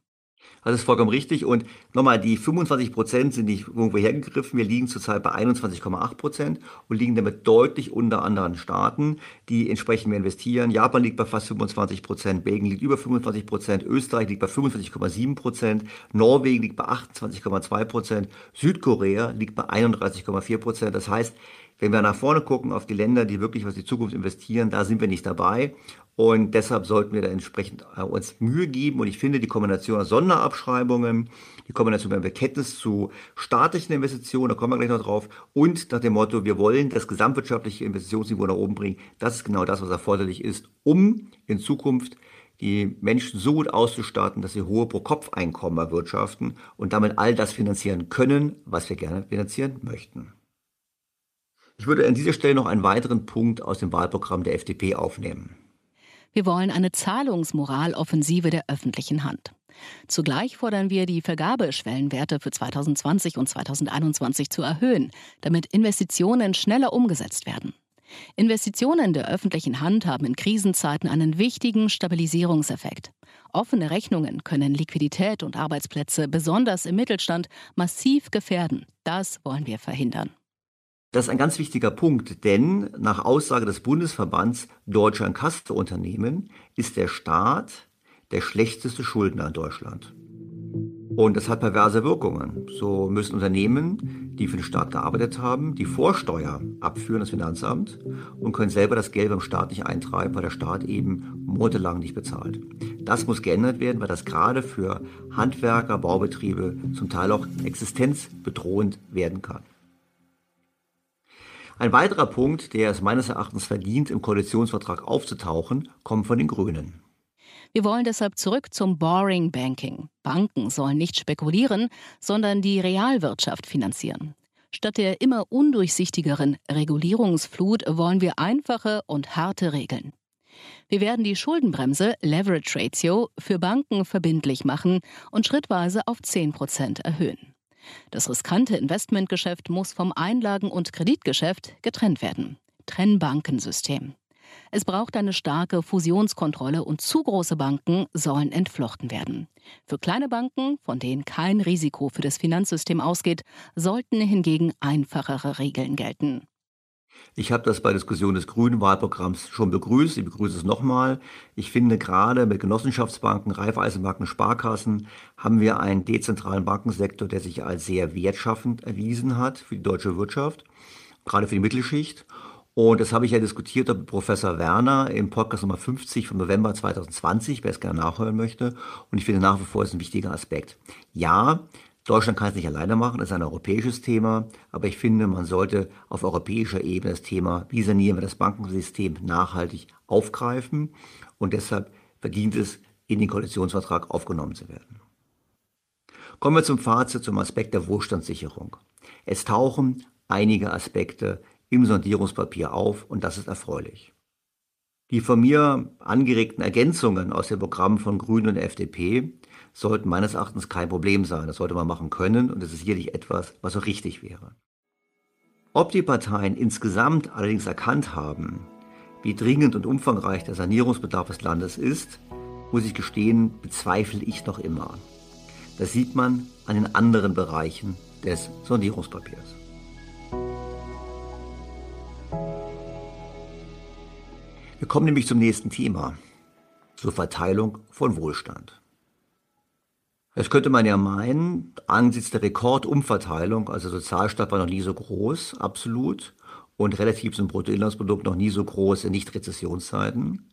Das ist vollkommen richtig. Und nochmal, die 25 Prozent sind nicht irgendwo hergegriffen. Wir liegen zurzeit bei 21,8 Prozent und liegen damit deutlich unter anderen Staaten, die entsprechend mehr investieren. Japan liegt bei fast 25 Prozent, Belgien liegt über 25 Prozent, Österreich liegt bei 45,7 Prozent, Norwegen liegt bei 28,2 Prozent, Südkorea liegt bei 31,4 Prozent. Das heißt, wenn wir nach vorne gucken auf die Länder, die wirklich was in die Zukunft investieren, da sind wir nicht dabei. Und deshalb sollten wir da entsprechend äh, uns Mühe geben. Und ich finde die Kombination aus Sonderabschreibungen, die Kombination beim Bekenntnis zu staatlichen Investitionen, da kommen wir gleich noch drauf, und nach dem Motto, wir wollen das gesamtwirtschaftliche Investitionsniveau nach oben bringen, das ist genau das, was erforderlich ist, um in Zukunft die Menschen so gut auszustatten, dass sie hohe Pro-Kopf-Einkommen erwirtschaften und damit all das finanzieren können, was wir gerne finanzieren möchten. Ich würde an dieser Stelle noch einen weiteren Punkt aus dem Wahlprogramm der FDP aufnehmen. Wir wollen eine Zahlungsmoraloffensive der öffentlichen Hand. Zugleich fordern wir, die Vergabeschwellenwerte für 2020 und 2021 zu erhöhen, damit Investitionen schneller umgesetzt werden. Investitionen der öffentlichen Hand haben in Krisenzeiten einen wichtigen Stabilisierungseffekt. Offene Rechnungen können Liquidität und Arbeitsplätze, besonders im Mittelstand, massiv gefährden. Das wollen wir verhindern. Das ist ein ganz wichtiger Punkt, denn nach Aussage des Bundesverbands Deutscher Inkassounternehmen ist der Staat der schlechteste Schuldner in Deutschland. Und das hat perverse Wirkungen. So müssen Unternehmen, die für den Staat gearbeitet haben, die Vorsteuer abführen, das Finanzamt, und können selber das Geld beim Staat nicht eintreiben, weil der Staat eben monatelang nicht bezahlt. Das muss geändert werden, weil das gerade für Handwerker, Baubetriebe zum Teil auch existenzbedrohend werden kann. Ein weiterer Punkt, der es meines Erachtens verdient, im Koalitionsvertrag aufzutauchen, kommt von den Grünen. Wir wollen deshalb zurück zum Boring Banking. Banken sollen nicht spekulieren, sondern die Realwirtschaft finanzieren. Statt der immer undurchsichtigeren Regulierungsflut wollen wir einfache und harte Regeln. Wir werden die Schuldenbremse Leverage Ratio für Banken verbindlich machen und schrittweise auf 10 Prozent erhöhen. Das riskante Investmentgeschäft muss vom Einlagen- und Kreditgeschäft getrennt werden. Trennbankensystem. Es braucht eine starke Fusionskontrolle und zu große Banken sollen entflochten werden. Für kleine Banken, von denen kein Risiko für das Finanzsystem ausgeht, sollten hingegen einfachere Regeln gelten. Ich habe das bei Diskussion des grünen Wahlprogramms schon begrüßt. Ich begrüße es nochmal. Ich finde, gerade mit Genossenschaftsbanken, Raiffeisenbanken, Sparkassen haben wir einen dezentralen Bankensektor, der sich als sehr wertschaffend erwiesen hat für die deutsche Wirtschaft, gerade für die Mittelschicht. Und das habe ich ja diskutiert mit Professor Werner im Podcast Nummer 50 vom November 2020, wer es gerne nachhören möchte. Und ich finde nach wie vor ist ein wichtiger Aspekt. Ja, Deutschland kann es nicht alleine machen, das ist ein europäisches Thema, aber ich finde, man sollte auf europäischer Ebene das Thema, wie sanieren wir das Bankensystem, nachhaltig aufgreifen und deshalb verdient es, in den Koalitionsvertrag aufgenommen zu werden. Kommen wir zum Fazit, zum Aspekt der Wohlstandssicherung. Es tauchen einige Aspekte im Sondierungspapier auf und das ist erfreulich. Die von mir angeregten Ergänzungen aus dem Programm von Grünen und FDP sollten meines Erachtens kein Problem sein. Das sollte man machen können und es ist sicherlich etwas, was auch richtig wäre. Ob die Parteien insgesamt allerdings erkannt haben, wie dringend und umfangreich der Sanierungsbedarf des Landes ist, muss ich gestehen, bezweifle ich noch immer. Das sieht man an den anderen Bereichen des Sondierungspapiers. komme nämlich zum nächsten Thema, zur Verteilung von Wohlstand. Jetzt könnte man ja meinen, angesichts der Rekordumverteilung, also Sozialstaat war noch nie so groß, absolut, und relativ zum Bruttoinlandsprodukt noch nie so groß in Nicht-Rezessionszeiten.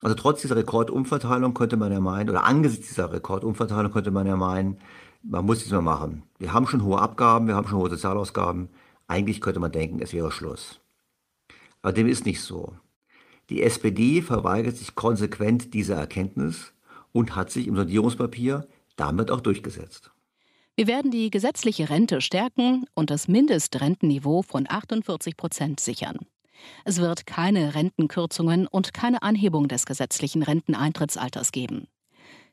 Also trotz dieser Rekordumverteilung könnte man ja meinen, oder angesichts dieser Rekordumverteilung könnte man ja meinen, man muss nichts mehr machen. Wir haben schon hohe Abgaben, wir haben schon hohe Sozialausgaben. Eigentlich könnte man denken, es wäre Schluss. Aber dem ist nicht so. Die SPD verweigert sich konsequent dieser Erkenntnis und hat sich im Sondierungspapier damit auch durchgesetzt. Wir werden die gesetzliche Rente stärken und das Mindestrentenniveau von 48 Prozent sichern. Es wird keine Rentenkürzungen und keine Anhebung des gesetzlichen Renteneintrittsalters geben.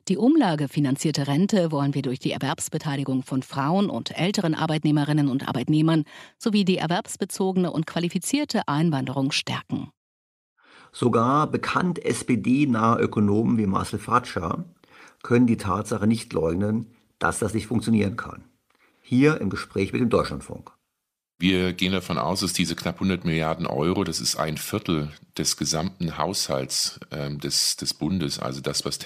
Die umlagefinanzierte Rente wollen wir durch die Erwerbsbeteiligung von Frauen und älteren Arbeitnehmerinnen und Arbeitnehmern sowie die erwerbsbezogene und qualifizierte Einwanderung stärken. Sogar bekannt SPD-nahe Ökonomen wie Marcel Fatscher können die Tatsache nicht leugnen, dass das nicht funktionieren kann. Hier im Gespräch mit dem Deutschlandfunk. Wir gehen davon aus, dass diese knapp 100 Milliarden Euro, das ist ein Viertel des gesamten Haushalts ähm, des, des Bundes, also das, was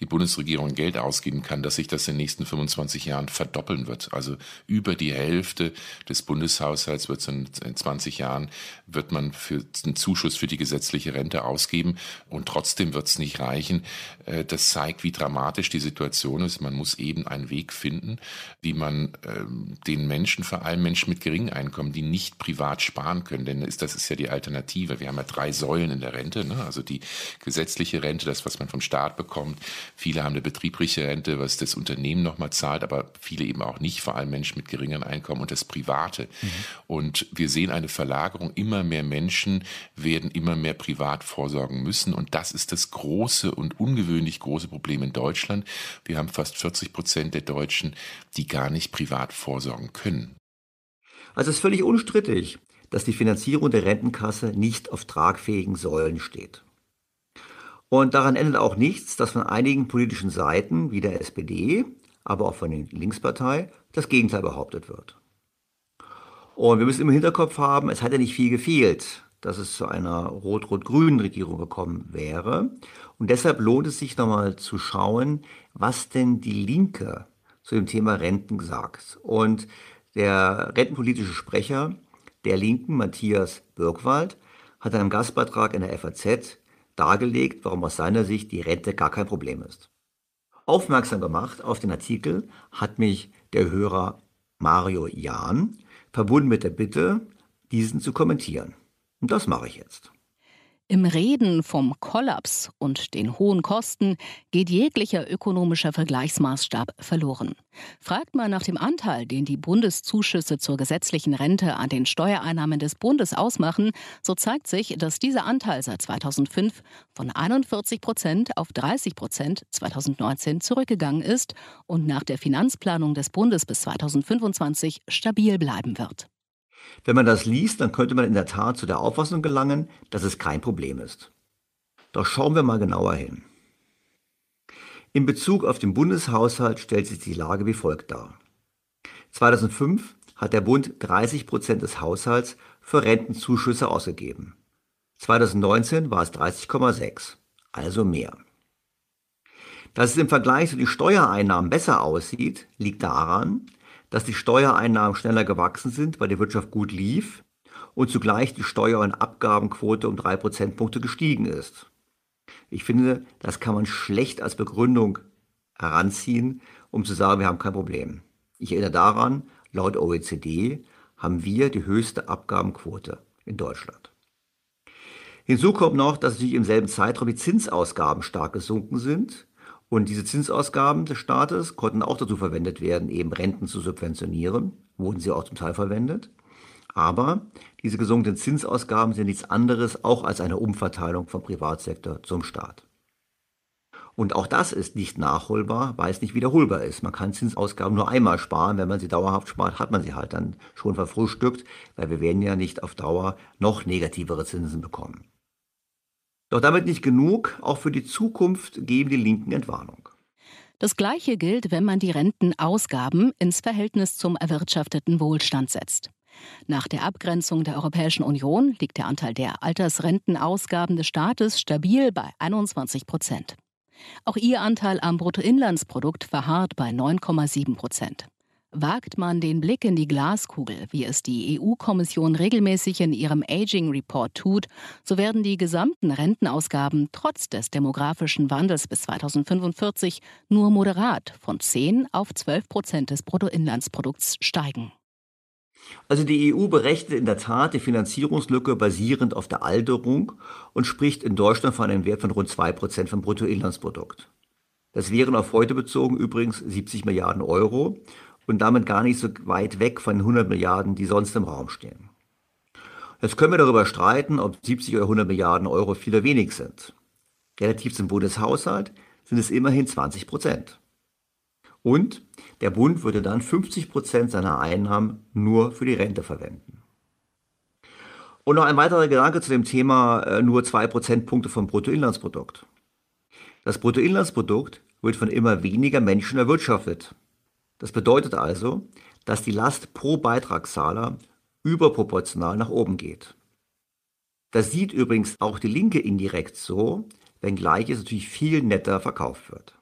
die Bundesregierung Geld ausgeben kann, dass sich das in den nächsten 25 Jahren verdoppeln wird. Also über die Hälfte des Bundeshaushalts wird in, in 20 Jahren wird man für einen Zuschuss für die gesetzliche Rente ausgeben und trotzdem wird es nicht reichen. Äh, das zeigt, wie dramatisch die Situation ist. Man muss eben einen Weg finden, wie man äh, den Menschen, vor allem Menschen mit geringen Einkommen, die nicht privat sparen können, denn das ist ja die Alternative. Wir haben ja drei Säulen in der Rente, ne? also die gesetzliche Rente, das, was man vom Staat bekommt. Viele haben eine betriebliche Rente, was das Unternehmen nochmal zahlt, aber viele eben auch nicht, vor allem Menschen mit geringeren Einkommen und das Private. Mhm. Und wir sehen eine Verlagerung. Immer mehr Menschen werden immer mehr privat vorsorgen müssen und das ist das große und ungewöhnlich große Problem in Deutschland. Wir haben fast 40 Prozent der Deutschen, die gar nicht privat vorsorgen können. Also es ist völlig unstrittig, dass die Finanzierung der Rentenkasse nicht auf tragfähigen Säulen steht. Und daran ändert auch nichts, dass von einigen politischen Seiten, wie der SPD, aber auch von der Linkspartei, das Gegenteil behauptet wird. Und wir müssen im Hinterkopf haben, es hat ja nicht viel gefehlt, dass es zu einer rot-rot-grünen Regierung gekommen wäre. Und deshalb lohnt es sich nochmal zu schauen, was denn die Linke zu dem Thema Renten sagt. Und der rentenpolitische Sprecher der Linken, Matthias Birkwald, hat in einem Gastbeitrag in der FAZ dargelegt, warum aus seiner Sicht die Rente gar kein Problem ist. Aufmerksam gemacht auf den Artikel hat mich der Hörer Mario Jahn, verbunden mit der Bitte, diesen zu kommentieren. Und das mache ich jetzt. Im Reden vom Kollaps und den hohen Kosten geht jeglicher ökonomischer Vergleichsmaßstab verloren. Fragt man nach dem Anteil, den die Bundeszuschüsse zur gesetzlichen Rente an den Steuereinnahmen des Bundes ausmachen, so zeigt sich, dass dieser Anteil seit 2005 von 41 Prozent auf 30 Prozent 2019 zurückgegangen ist und nach der Finanzplanung des Bundes bis 2025 stabil bleiben wird. Wenn man das liest, dann könnte man in der Tat zu der Auffassung gelangen, dass es kein Problem ist. Doch schauen wir mal genauer hin. In Bezug auf den Bundeshaushalt stellt sich die Lage wie folgt dar. 2005 hat der Bund 30 Prozent des Haushalts für Rentenzuschüsse ausgegeben. 2019 war es 30,6, also mehr. Dass es im Vergleich zu den Steuereinnahmen besser aussieht, liegt daran, dass die Steuereinnahmen schneller gewachsen sind, weil die Wirtschaft gut lief und zugleich die Steuer- und Abgabenquote um drei Prozentpunkte gestiegen ist. Ich finde, das kann man schlecht als Begründung heranziehen, um zu sagen, wir haben kein Problem. Ich erinnere daran, laut OECD haben wir die höchste Abgabenquote in Deutschland. Hinzu kommt noch, dass natürlich im selben Zeitraum die Zinsausgaben stark gesunken sind und diese Zinsausgaben des Staates konnten auch dazu verwendet werden, eben Renten zu subventionieren, wurden sie auch zum Teil verwendet. Aber diese gesunkenen Zinsausgaben sind nichts anderes auch als eine Umverteilung vom Privatsektor zum Staat. Und auch das ist nicht nachholbar, weil es nicht wiederholbar ist. Man kann Zinsausgaben nur einmal sparen. Wenn man sie dauerhaft spart, hat man sie halt dann schon verfrühstückt, weil wir werden ja nicht auf Dauer noch negativere Zinsen bekommen. Doch damit nicht genug, auch für die Zukunft geben die Linken Entwarnung. Das Gleiche gilt, wenn man die Rentenausgaben ins Verhältnis zum erwirtschafteten Wohlstand setzt. Nach der Abgrenzung der Europäischen Union liegt der Anteil der Altersrentenausgaben des Staates stabil bei 21 Prozent. Auch ihr Anteil am Bruttoinlandsprodukt verharrt bei 9,7 Prozent. Wagt man den Blick in die Glaskugel, wie es die EU-Kommission regelmäßig in ihrem Aging Report tut, so werden die gesamten Rentenausgaben trotz des demografischen Wandels bis 2045 nur moderat von 10 auf 12 Prozent des Bruttoinlandsprodukts steigen. Also die EU berechnet in der Tat die Finanzierungslücke basierend auf der Alterung und spricht in Deutschland von einem Wert von rund 2% vom Bruttoinlandsprodukt. Das wären auf heute bezogen übrigens 70 Milliarden Euro und damit gar nicht so weit weg von 100 Milliarden, die sonst im Raum stehen. Jetzt können wir darüber streiten, ob 70 oder 100 Milliarden Euro viel oder wenig sind. Relativ zum Bundeshaushalt sind es immerhin 20 Prozent. Und der Bund würde dann 50 Prozent seiner Einnahmen nur für die Rente verwenden. Und noch ein weiterer Gedanke zu dem Thema äh, nur zwei Prozentpunkte vom Bruttoinlandsprodukt. Das Bruttoinlandsprodukt wird von immer weniger Menschen erwirtschaftet. Das bedeutet also, dass die Last pro Beitragszahler überproportional nach oben geht. Das sieht übrigens auch die Linke indirekt so, wenngleich es natürlich viel netter verkauft wird.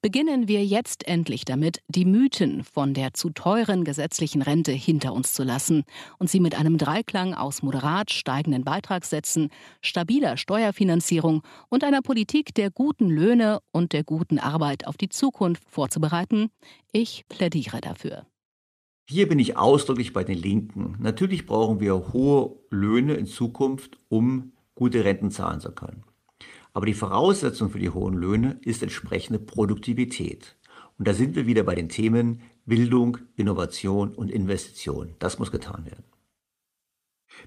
Beginnen wir jetzt endlich damit, die Mythen von der zu teuren gesetzlichen Rente hinter uns zu lassen und sie mit einem Dreiklang aus moderat steigenden Beitragssätzen, stabiler Steuerfinanzierung und einer Politik der guten Löhne und der guten Arbeit auf die Zukunft vorzubereiten. Ich plädiere dafür. Hier bin ich ausdrücklich bei den Linken. Natürlich brauchen wir hohe Löhne in Zukunft, um gute Renten zahlen zu können. Aber die Voraussetzung für die hohen Löhne ist entsprechende Produktivität. Und da sind wir wieder bei den Themen Bildung, Innovation und Investition. Das muss getan werden.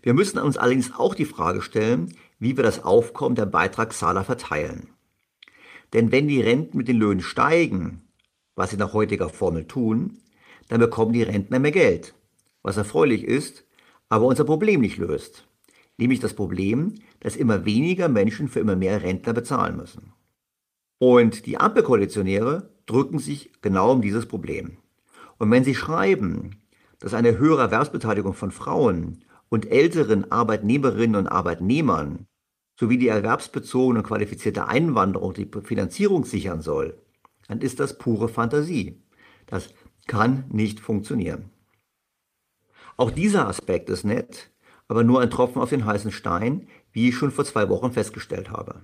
Wir müssen uns allerdings auch die Frage stellen, wie wir das Aufkommen der Beitragszahler verteilen. Denn wenn die Renten mit den Löhnen steigen, was sie nach heutiger Formel tun, dann bekommen die Rentner mehr Geld, was erfreulich ist, aber unser Problem nicht löst nämlich das Problem, dass immer weniger Menschen für immer mehr Rentner bezahlen müssen. Und die Ampelkoalitionäre drücken sich genau um dieses Problem. Und wenn sie schreiben, dass eine höhere Erwerbsbeteiligung von Frauen und älteren Arbeitnehmerinnen und Arbeitnehmern sowie die erwerbsbezogene qualifizierte Einwanderung die Finanzierung sichern soll, dann ist das pure Fantasie. Das kann nicht funktionieren. Auch dieser Aspekt ist nett, aber nur ein Tropfen auf den heißen Stein, wie ich schon vor zwei Wochen festgestellt habe.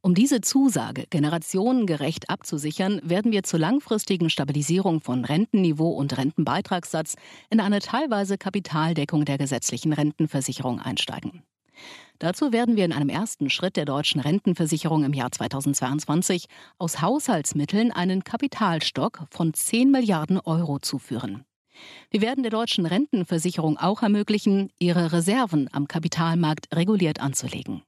Um diese Zusage generationengerecht abzusichern, werden wir zur langfristigen Stabilisierung von Rentenniveau und Rentenbeitragssatz in eine teilweise Kapitaldeckung der gesetzlichen Rentenversicherung einsteigen. Dazu werden wir in einem ersten Schritt der deutschen Rentenversicherung im Jahr 2022 aus Haushaltsmitteln einen Kapitalstock von 10 Milliarden Euro zuführen. Wir werden der deutschen Rentenversicherung auch ermöglichen, ihre Reserven am Kapitalmarkt reguliert anzulegen.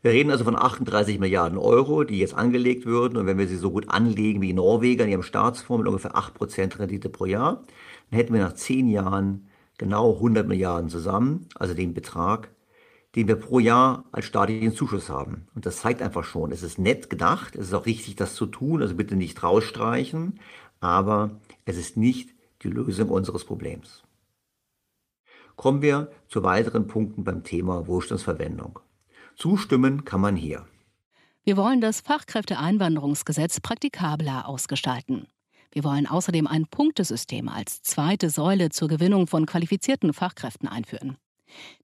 Wir reden also von 38 Milliarden Euro, die jetzt angelegt würden. Und wenn wir sie so gut anlegen wie Norweger in ihrem Staatsfonds mit ungefähr 8% Rendite pro Jahr, dann hätten wir nach 10 Jahren genau 100 Milliarden zusammen, also den Betrag, den wir pro Jahr als staatlichen Zuschuss haben. Und das zeigt einfach schon, es ist nett gedacht, es ist auch richtig, das zu tun, also bitte nicht rausstreichen, aber es ist nicht die Lösung unseres Problems. Kommen wir zu weiteren Punkten beim Thema Wohlstandsverwendung. Zustimmen kann man hier. Wir wollen das Fachkräfteeinwanderungsgesetz praktikabler ausgestalten. Wir wollen außerdem ein Punktesystem als zweite Säule zur Gewinnung von qualifizierten Fachkräften einführen.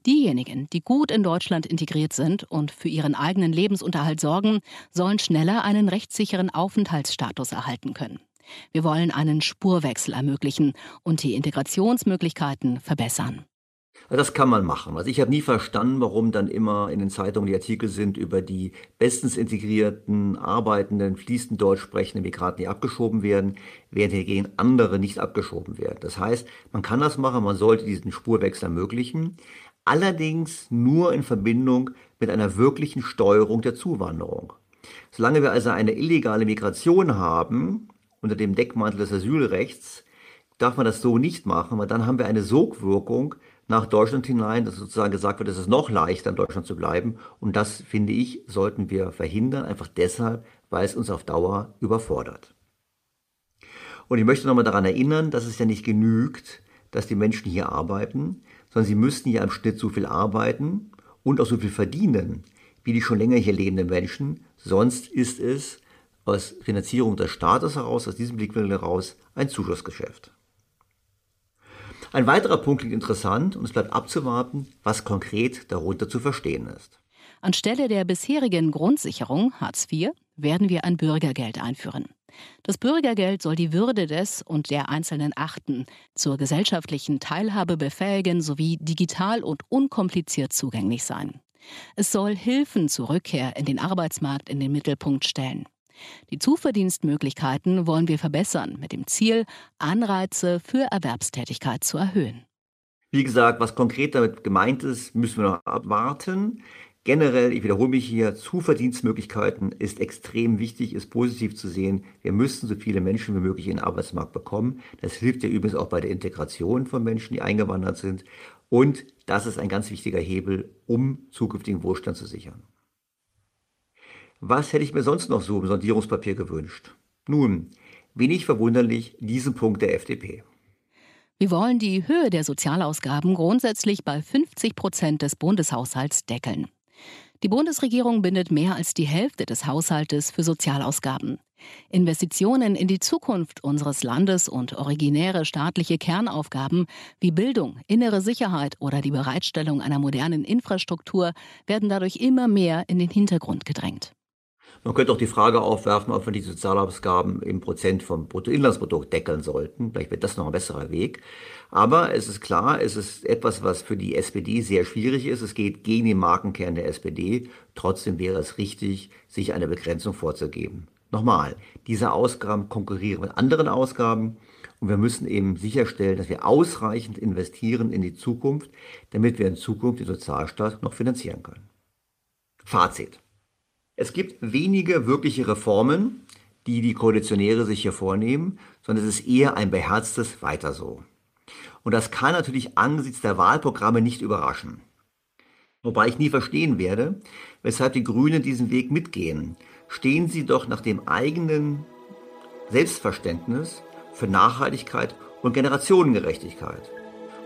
Diejenigen, die gut in Deutschland integriert sind und für ihren eigenen Lebensunterhalt sorgen, sollen schneller einen rechtssicheren Aufenthaltsstatus erhalten können. Wir wollen einen Spurwechsel ermöglichen und die Integrationsmöglichkeiten verbessern. Das kann man machen. Also ich habe nie verstanden, warum dann immer in den Zeitungen die Artikel sind über die bestens integrierten, arbeitenden, fließend Deutsch sprechenden Migranten, die abgeschoben werden, während hingegen andere nicht abgeschoben werden. Das heißt, man kann das machen, man sollte diesen Spurwechsel ermöglichen, allerdings nur in Verbindung mit einer wirklichen Steuerung der Zuwanderung. Solange wir also eine illegale Migration haben, unter dem Deckmantel des Asylrechts, darf man das so nicht machen, weil dann haben wir eine Sogwirkung nach Deutschland hinein, dass sozusagen gesagt wird, es ist noch leichter, in Deutschland zu bleiben. Und das, finde ich, sollten wir verhindern, einfach deshalb, weil es uns auf Dauer überfordert. Und ich möchte nochmal daran erinnern, dass es ja nicht genügt, dass die Menschen hier arbeiten, sondern sie müssten ja im Schnitt so viel arbeiten und auch so viel verdienen wie die schon länger hier lebenden Menschen. Sonst ist es aus Finanzierung des Staates heraus, aus diesem Blickwinkel heraus, ein Zuschussgeschäft. Ein weiterer Punkt klingt interessant und es bleibt abzuwarten, was konkret darunter zu verstehen ist. Anstelle der bisherigen Grundsicherung Hartz IV werden wir ein Bürgergeld einführen. Das Bürgergeld soll die Würde des und der Einzelnen achten, zur gesellschaftlichen Teilhabe befähigen sowie digital und unkompliziert zugänglich sein. Es soll Hilfen zur Rückkehr in den Arbeitsmarkt in den Mittelpunkt stellen. Die Zuverdienstmöglichkeiten wollen wir verbessern, mit dem Ziel, Anreize für Erwerbstätigkeit zu erhöhen. Wie gesagt, was konkret damit gemeint ist, müssen wir noch abwarten. Generell, ich wiederhole mich hier, Zuverdienstmöglichkeiten ist extrem wichtig, ist positiv zu sehen. Wir müssen so viele Menschen wie möglich in den Arbeitsmarkt bekommen. Das hilft ja übrigens auch bei der Integration von Menschen, die eingewandert sind. Und das ist ein ganz wichtiger Hebel, um zukünftigen Wohlstand zu sichern. Was hätte ich mir sonst noch so im Sondierungspapier gewünscht? Nun, wenig verwunderlich diesen Punkt der FDP. Wir wollen die Höhe der Sozialausgaben grundsätzlich bei 50 Prozent des Bundeshaushalts deckeln. Die Bundesregierung bindet mehr als die Hälfte des Haushaltes für Sozialausgaben. Investitionen in die Zukunft unseres Landes und originäre staatliche Kernaufgaben wie Bildung, innere Sicherheit oder die Bereitstellung einer modernen Infrastruktur werden dadurch immer mehr in den Hintergrund gedrängt. Man könnte auch die Frage aufwerfen, ob wir die Sozialausgaben im Prozent vom Bruttoinlandsprodukt deckeln sollten. Vielleicht wäre das noch ein besserer Weg. Aber es ist klar, es ist etwas, was für die SPD sehr schwierig ist. Es geht gegen den Markenkern der SPD. Trotzdem wäre es richtig, sich eine Begrenzung vorzugeben. Nochmal, diese Ausgaben konkurrieren mit anderen Ausgaben und wir müssen eben sicherstellen, dass wir ausreichend investieren in die Zukunft, damit wir in Zukunft den Sozialstaat noch finanzieren können. Fazit. Es gibt wenige wirkliche Reformen, die die Koalitionäre sich hier vornehmen, sondern es ist eher ein beherztes Weiter so. Und das kann natürlich angesichts der Wahlprogramme nicht überraschen. Wobei ich nie verstehen werde, weshalb die Grünen diesen Weg mitgehen stehen sie doch nach dem eigenen Selbstverständnis für Nachhaltigkeit und Generationengerechtigkeit.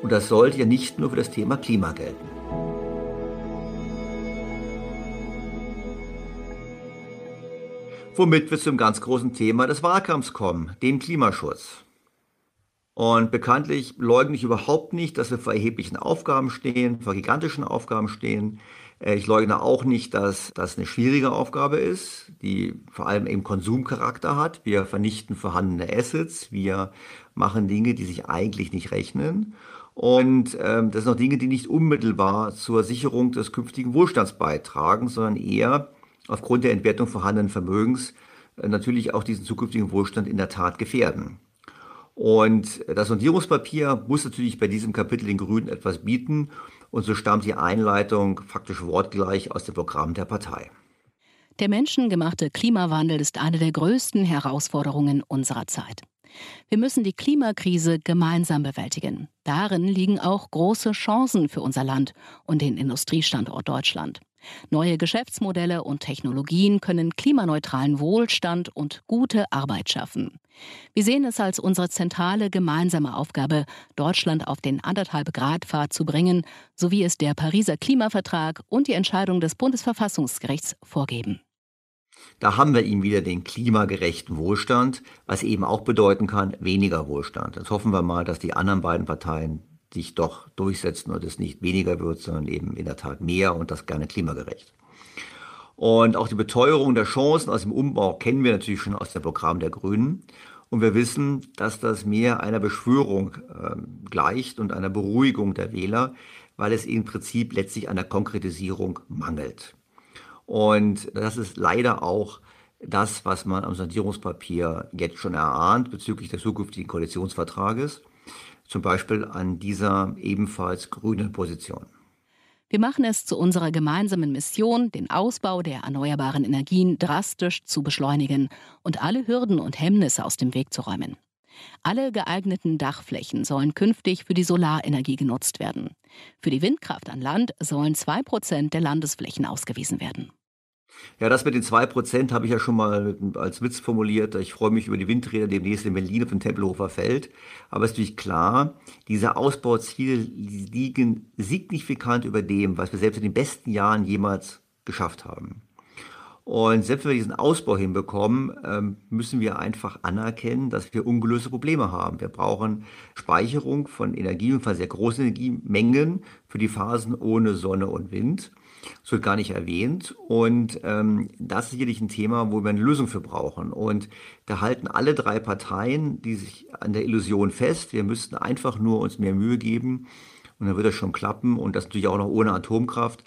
Und das sollte ja nicht nur für das Thema Klima gelten. Womit wir zum ganz großen Thema des Wahlkampfs kommen, dem Klimaschutz. Und bekanntlich leugne ich überhaupt nicht, dass wir vor erheblichen Aufgaben stehen, vor gigantischen Aufgaben stehen. Äh, ich leugne auch nicht, dass das eine schwierige Aufgabe ist, die vor allem eben Konsumcharakter hat. Wir vernichten vorhandene Assets, wir machen Dinge, die sich eigentlich nicht rechnen. Und ähm, das sind auch Dinge, die nicht unmittelbar zur Sicherung des künftigen Wohlstands beitragen, sondern eher aufgrund der Entwertung vorhandenen Vermögens äh, natürlich auch diesen zukünftigen Wohlstand in der Tat gefährden. Und das Sondierungspapier muss natürlich bei diesem Kapitel den Grünen etwas bieten. Und so stammt die Einleitung faktisch wortgleich aus dem Programm der Partei. Der menschengemachte Klimawandel ist eine der größten Herausforderungen unserer Zeit. Wir müssen die Klimakrise gemeinsam bewältigen. Darin liegen auch große Chancen für unser Land und den Industriestandort Deutschland. Neue Geschäftsmodelle und Technologien können klimaneutralen Wohlstand und gute Arbeit schaffen. Wir sehen es als unsere zentrale gemeinsame Aufgabe, Deutschland auf den anderthalb Grad Pfad zu bringen, so wie es der Pariser Klimavertrag und die Entscheidung des Bundesverfassungsgerichts vorgeben. Da haben wir ihm wieder den klimagerechten Wohlstand, was eben auch bedeuten kann, weniger Wohlstand. Jetzt hoffen wir mal, dass die anderen beiden Parteien sich doch durchsetzen und es nicht weniger wird, sondern eben in der Tat mehr und das gerne klimagerecht. Und auch die Beteuerung der Chancen aus dem Umbau kennen wir natürlich schon aus dem Programm der Grünen. Und wir wissen, dass das mehr einer Beschwörung äh, gleicht und einer Beruhigung der Wähler, weil es im Prinzip letztlich an der Konkretisierung mangelt. Und das ist leider auch das, was man am Sondierungspapier jetzt schon erahnt bezüglich des zukünftigen Koalitionsvertrages zum Beispiel an dieser ebenfalls grünen Position. Wir machen es zu unserer gemeinsamen Mission, den Ausbau der erneuerbaren Energien drastisch zu beschleunigen und alle Hürden und Hemmnisse aus dem Weg zu räumen. Alle geeigneten Dachflächen sollen künftig für die Solarenergie genutzt werden. Für die Windkraft an Land sollen zwei Prozent der Landesflächen ausgewiesen werden. Ja, das mit den 2% habe ich ja schon mal als Witz formuliert. Ich freue mich über die Windräder demnächst in Berlin auf dem Tempelhofer Feld. Aber es ist natürlich klar, diese Ausbauziele liegen signifikant über dem, was wir selbst in den besten Jahren jemals geschafft haben. Und selbst wenn wir diesen Ausbau hinbekommen, ähm, müssen wir einfach anerkennen, dass wir ungelöste Probleme haben. Wir brauchen Speicherung von Energie, von sehr großen Energiemengen für die Phasen ohne Sonne und Wind. Das wird gar nicht erwähnt. Und ähm, das ist sicherlich ein Thema, wo wir eine Lösung für brauchen. Und da halten alle drei Parteien, die sich an der Illusion fest, wir müssten einfach nur uns mehr Mühe geben und dann wird das schon klappen. Und das natürlich auch noch ohne Atomkraft.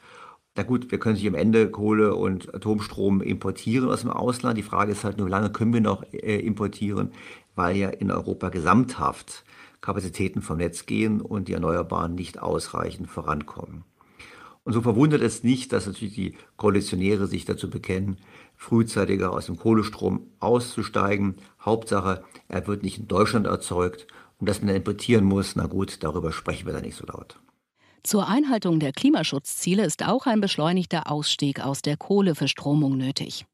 Na gut, wir können sich am Ende Kohle und Atomstrom importieren aus dem Ausland. Die Frage ist halt nur, wie lange können wir noch äh, importieren, weil ja in Europa gesamthaft Kapazitäten vom Netz gehen und die Erneuerbaren nicht ausreichend vorankommen. Und so verwundert es nicht, dass natürlich die Koalitionäre sich dazu bekennen, frühzeitiger aus dem Kohlestrom auszusteigen. Hauptsache, er wird nicht in Deutschland erzeugt und dass man importieren muss, na gut, darüber sprechen wir da nicht so laut. Zur Einhaltung der Klimaschutzziele ist auch ein beschleunigter Ausstieg aus der Kohleverstromung nötig.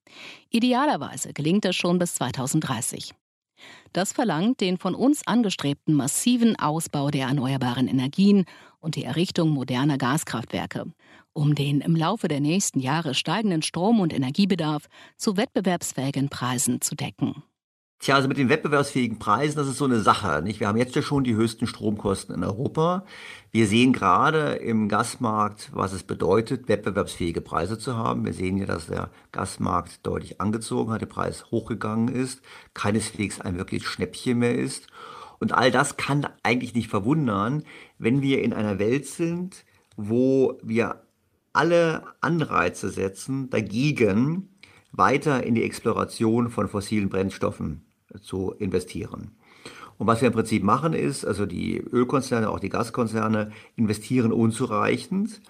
Idealerweise gelingt das schon bis 2030. Das verlangt den von uns angestrebten massiven Ausbau der erneuerbaren Energien und die Errichtung moderner Gaskraftwerke, um den im Laufe der nächsten Jahre steigenden Strom- und Energiebedarf zu wettbewerbsfähigen Preisen zu decken. Tja, also mit den wettbewerbsfähigen Preisen, das ist so eine Sache. Nicht? Wir haben jetzt ja schon die höchsten Stromkosten in Europa. Wir sehen gerade im Gasmarkt, was es bedeutet, wettbewerbsfähige Preise zu haben. Wir sehen ja, dass der Gasmarkt deutlich angezogen hat, der Preis hochgegangen ist, keineswegs ein wirklich Schnäppchen mehr ist. Und all das kann eigentlich nicht verwundern, wenn wir in einer Welt sind, wo wir alle Anreize setzen, dagegen weiter in die Exploration von fossilen Brennstoffen zu investieren. Und was wir im Prinzip machen ist, also die Ölkonzerne, auch die Gaskonzerne investieren unzureichend.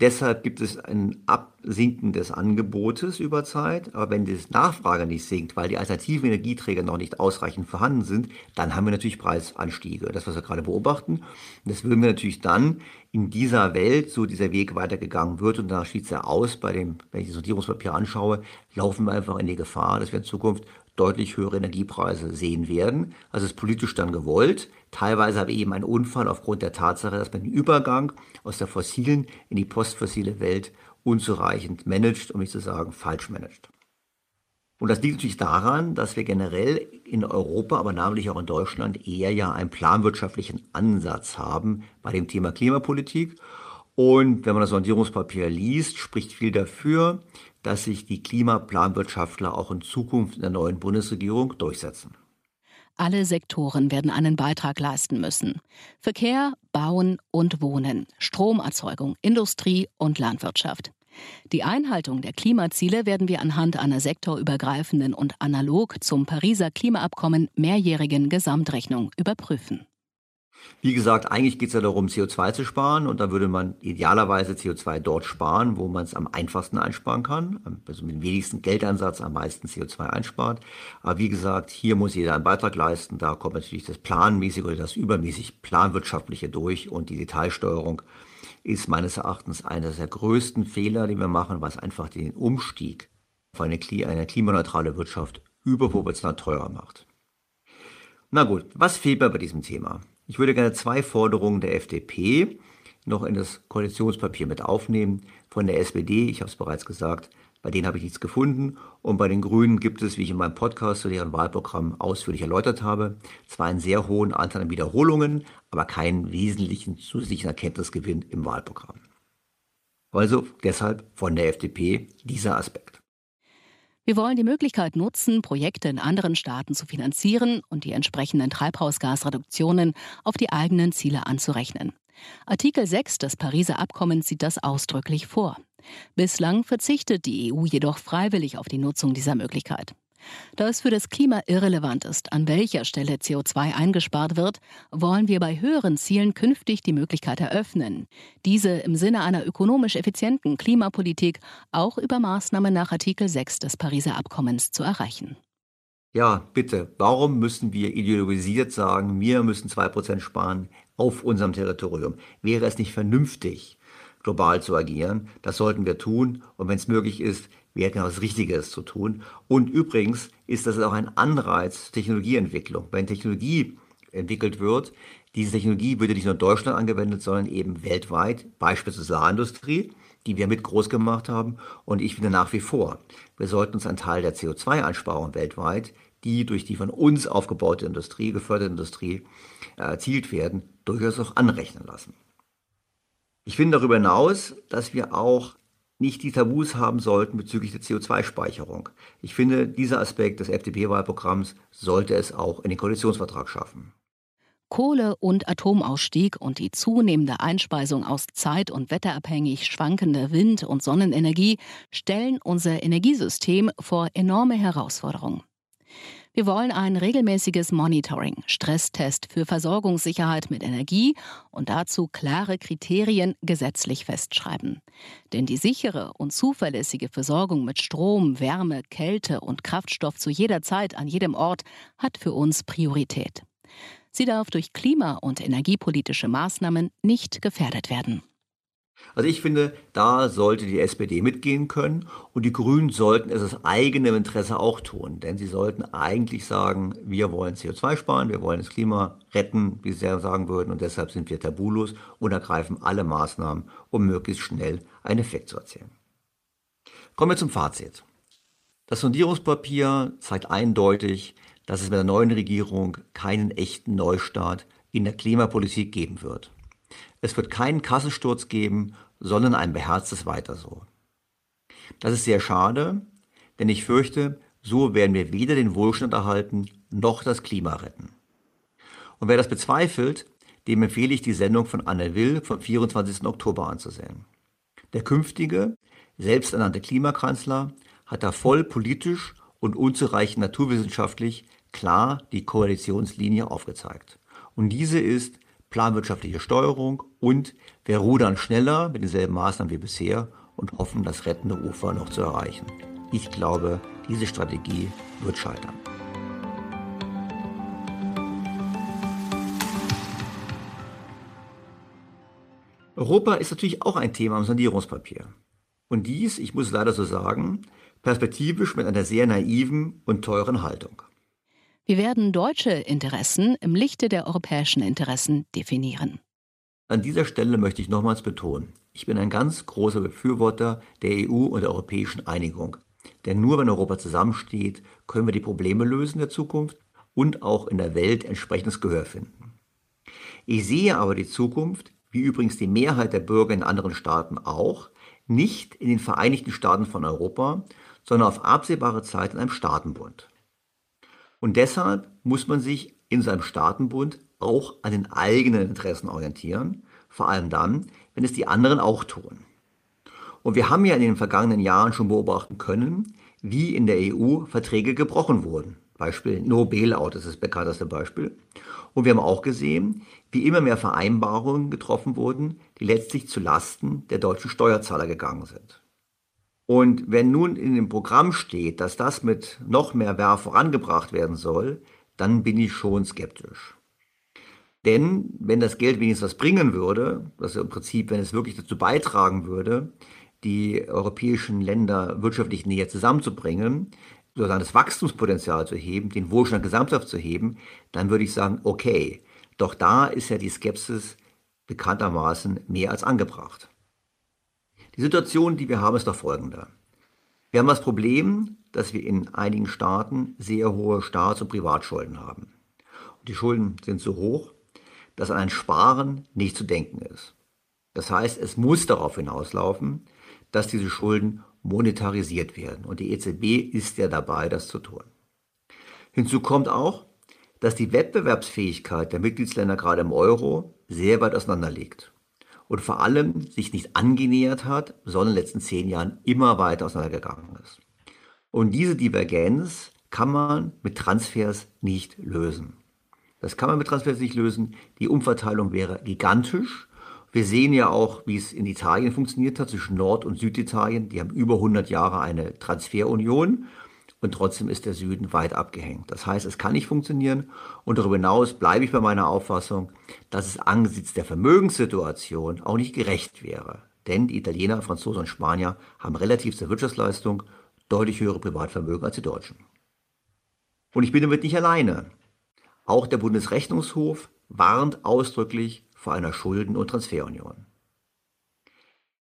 Deshalb gibt es ein Absinken des Angebotes über Zeit. Aber wenn die Nachfrage nicht sinkt, weil die alternativen Energieträger noch nicht ausreichend vorhanden sind, dann haben wir natürlich Preisanstiege. Das, was wir gerade beobachten. das würden wir natürlich dann in dieser Welt, so dieser Weg weitergegangen wird, und danach sieht es ja aus, bei dem, wenn ich das Sondierungspapier anschaue, laufen wir einfach in die Gefahr, dass wir in Zukunft deutlich höhere Energiepreise sehen werden. Also ist politisch dann gewollt. Teilweise aber eben ein Unfall aufgrund der Tatsache, dass man den Übergang aus der fossilen in die postfossile Welt unzureichend managt, um nicht zu sagen falsch managt. Und das liegt natürlich daran, dass wir generell in Europa, aber namentlich auch in Deutschland, eher ja einen planwirtschaftlichen Ansatz haben bei dem Thema Klimapolitik. Und wenn man das Sondierungspapier liest, spricht viel dafür, dass sich die Klimaplanwirtschaftler auch in Zukunft in der neuen Bundesregierung durchsetzen. Alle Sektoren werden einen Beitrag leisten müssen. Verkehr, Bauen und Wohnen, Stromerzeugung, Industrie und Landwirtschaft. Die Einhaltung der Klimaziele werden wir anhand einer sektorübergreifenden und analog zum Pariser Klimaabkommen mehrjährigen Gesamtrechnung überprüfen. Wie gesagt, eigentlich geht es ja darum, CO2 zu sparen und da würde man idealerweise CO2 dort sparen, wo man es am einfachsten einsparen kann, also mit dem wenigsten Geldansatz am meisten CO2 einspart. Aber wie gesagt, hier muss jeder einen Beitrag leisten. Da kommt natürlich das planmäßige oder das übermäßig planwirtschaftliche durch und die Detailsteuerung ist meines Erachtens einer der größten Fehler, die wir machen, was einfach den Umstieg auf eine, eine klimaneutrale Wirtschaft überproportional teurer macht. Na gut, was fehlt mir bei diesem Thema? Ich würde gerne zwei Forderungen der FDP noch in das Koalitionspapier mit aufnehmen. Von der SPD, ich habe es bereits gesagt, bei denen habe ich nichts gefunden. Und bei den Grünen gibt es, wie ich in meinem Podcast zu deren Wahlprogramm ausführlich erläutert habe, zwar einen sehr hohen Anteil an Wiederholungen, aber keinen wesentlichen zusätzlichen Erkenntnisgewinn im Wahlprogramm. Also deshalb von der FDP dieser Aspekt. Wir wollen die Möglichkeit nutzen, Projekte in anderen Staaten zu finanzieren und die entsprechenden Treibhausgasreduktionen auf die eigenen Ziele anzurechnen. Artikel 6 des Pariser Abkommens sieht das ausdrücklich vor. Bislang verzichtet die EU jedoch freiwillig auf die Nutzung dieser Möglichkeit. Da es für das Klima irrelevant ist, an welcher Stelle CO2 eingespart wird, wollen wir bei höheren Zielen künftig die Möglichkeit eröffnen, diese im Sinne einer ökonomisch effizienten Klimapolitik auch über Maßnahmen nach Artikel 6 des Pariser Abkommens zu erreichen. Ja, bitte, warum müssen wir ideologisiert sagen, wir müssen 2% sparen auf unserem Territorium? Wäre es nicht vernünftig, global zu agieren? Das sollten wir tun. Und wenn es möglich ist, wäre genau das Richtige, es zu tun. Und übrigens ist das auch ein Anreiz Technologieentwicklung. Wenn Technologie entwickelt wird, diese Technologie würde nicht nur in Deutschland angewendet, sondern eben weltweit, beispielsweise Solarindustrie, die wir mit groß gemacht haben. Und ich finde nach wie vor, wir sollten uns einen Teil der CO2-Einsparung weltweit, die durch die von uns aufgebaute Industrie, geförderte Industrie erzielt werden, durchaus auch anrechnen lassen. Ich finde darüber hinaus, dass wir auch nicht die Tabus haben sollten bezüglich der CO2-Speicherung. Ich finde, dieser Aspekt des FDP-Wahlprogramms sollte es auch in den Koalitionsvertrag schaffen. Kohle- und Atomausstieg und die zunehmende Einspeisung aus zeit- und wetterabhängig schwankender Wind- und Sonnenenergie stellen unser Energiesystem vor enorme Herausforderungen. Wir wollen ein regelmäßiges Monitoring, Stresstest für Versorgungssicherheit mit Energie und dazu klare Kriterien gesetzlich festschreiben. Denn die sichere und zuverlässige Versorgung mit Strom, Wärme, Kälte und Kraftstoff zu jeder Zeit an jedem Ort hat für uns Priorität. Sie darf durch klima- und energiepolitische Maßnahmen nicht gefährdet werden. Also ich finde, da sollte die SPD mitgehen können und die Grünen sollten es aus eigenem Interesse auch tun, denn sie sollten eigentlich sagen, wir wollen CO2 sparen, wir wollen das Klima retten, wie sie sagen würden, und deshalb sind wir tabulos und ergreifen alle Maßnahmen, um möglichst schnell einen Effekt zu erzielen. Kommen wir zum Fazit. Das Sondierungspapier zeigt eindeutig, dass es mit der neuen Regierung keinen echten Neustart in der Klimapolitik geben wird. Es wird keinen Kassensturz geben, sondern ein beherztes Weiter so. Das ist sehr schade, denn ich fürchte, so werden wir weder den Wohlstand erhalten noch das Klima retten. Und wer das bezweifelt, dem empfehle ich die Sendung von Anne Will vom 24. Oktober anzusehen. Der künftige, selbsternannte Klimakanzler hat da voll politisch und unzureichend naturwissenschaftlich klar die Koalitionslinie aufgezeigt. Und diese ist planwirtschaftliche Steuerung und wir rudern schneller mit denselben Maßnahmen wie bisher und hoffen, das rettende Ufer noch zu erreichen. Ich glaube, diese Strategie wird scheitern. Europa ist natürlich auch ein Thema im Sondierungspapier. Und dies, ich muss leider so sagen, perspektivisch mit einer sehr naiven und teuren Haltung. Wir werden deutsche Interessen im Lichte der europäischen Interessen definieren. An dieser Stelle möchte ich nochmals betonen, ich bin ein ganz großer Befürworter der EU und der europäischen Einigung. Denn nur wenn Europa zusammensteht, können wir die Probleme lösen der Zukunft und auch in der Welt entsprechendes Gehör finden. Ich sehe aber die Zukunft, wie übrigens die Mehrheit der Bürger in anderen Staaten auch, nicht in den Vereinigten Staaten von Europa, sondern auf absehbare Zeit in einem Staatenbund. Und deshalb muss man sich in seinem Staatenbund auch an den eigenen Interessen orientieren, vor allem dann, wenn es die anderen auch tun. Und wir haben ja in den vergangenen Jahren schon beobachten können, wie in der EU Verträge gebrochen wurden. Beispiel No Bailout ist das bekannteste Beispiel. Und wir haben auch gesehen, wie immer mehr Vereinbarungen getroffen wurden, die letztlich zu Lasten der deutschen Steuerzahler gegangen sind. Und wenn nun in dem Programm steht, dass das mit noch mehr Werf vorangebracht werden soll, dann bin ich schon skeptisch. Denn wenn das Geld wenigstens was bringen würde, also im Prinzip, wenn es wirklich dazu beitragen würde, die europäischen Länder wirtschaftlich näher zusammenzubringen, sozusagen das Wachstumspotenzial zu heben, den Wohlstand gesamthaft zu heben, dann würde ich sagen, okay, doch da ist ja die Skepsis bekanntermaßen mehr als angebracht. Die Situation, die wir haben, ist doch folgende. Wir haben das Problem, dass wir in einigen Staaten sehr hohe Staats- und Privatschulden haben. Und die Schulden sind so hoch, dass an ein Sparen nicht zu denken ist. Das heißt, es muss darauf hinauslaufen, dass diese Schulden monetarisiert werden. Und die EZB ist ja dabei, das zu tun. Hinzu kommt auch, dass die Wettbewerbsfähigkeit der Mitgliedsländer gerade im Euro sehr weit auseinander liegt und vor allem sich nicht angenähert hat, sondern in den letzten zehn Jahren immer weiter auseinandergegangen ist. Und diese Divergenz kann man mit Transfers nicht lösen. Das kann man mit Transfers nicht lösen. Die Umverteilung wäre gigantisch. Wir sehen ja auch, wie es in Italien funktioniert hat zwischen Nord- und Süditalien. Die haben über 100 Jahre eine Transferunion und trotzdem ist der Süden weit abgehängt. Das heißt, es kann nicht funktionieren und darüber hinaus bleibe ich bei meiner Auffassung, dass es angesichts der Vermögenssituation auch nicht gerecht wäre, Denn die Italiener, Franzosen und Spanier haben relativ zur Wirtschaftsleistung deutlich höhere Privatvermögen als die Deutschen. Und ich bin damit nicht alleine. Auch der Bundesrechnungshof warnt ausdrücklich vor einer Schulden- und Transferunion.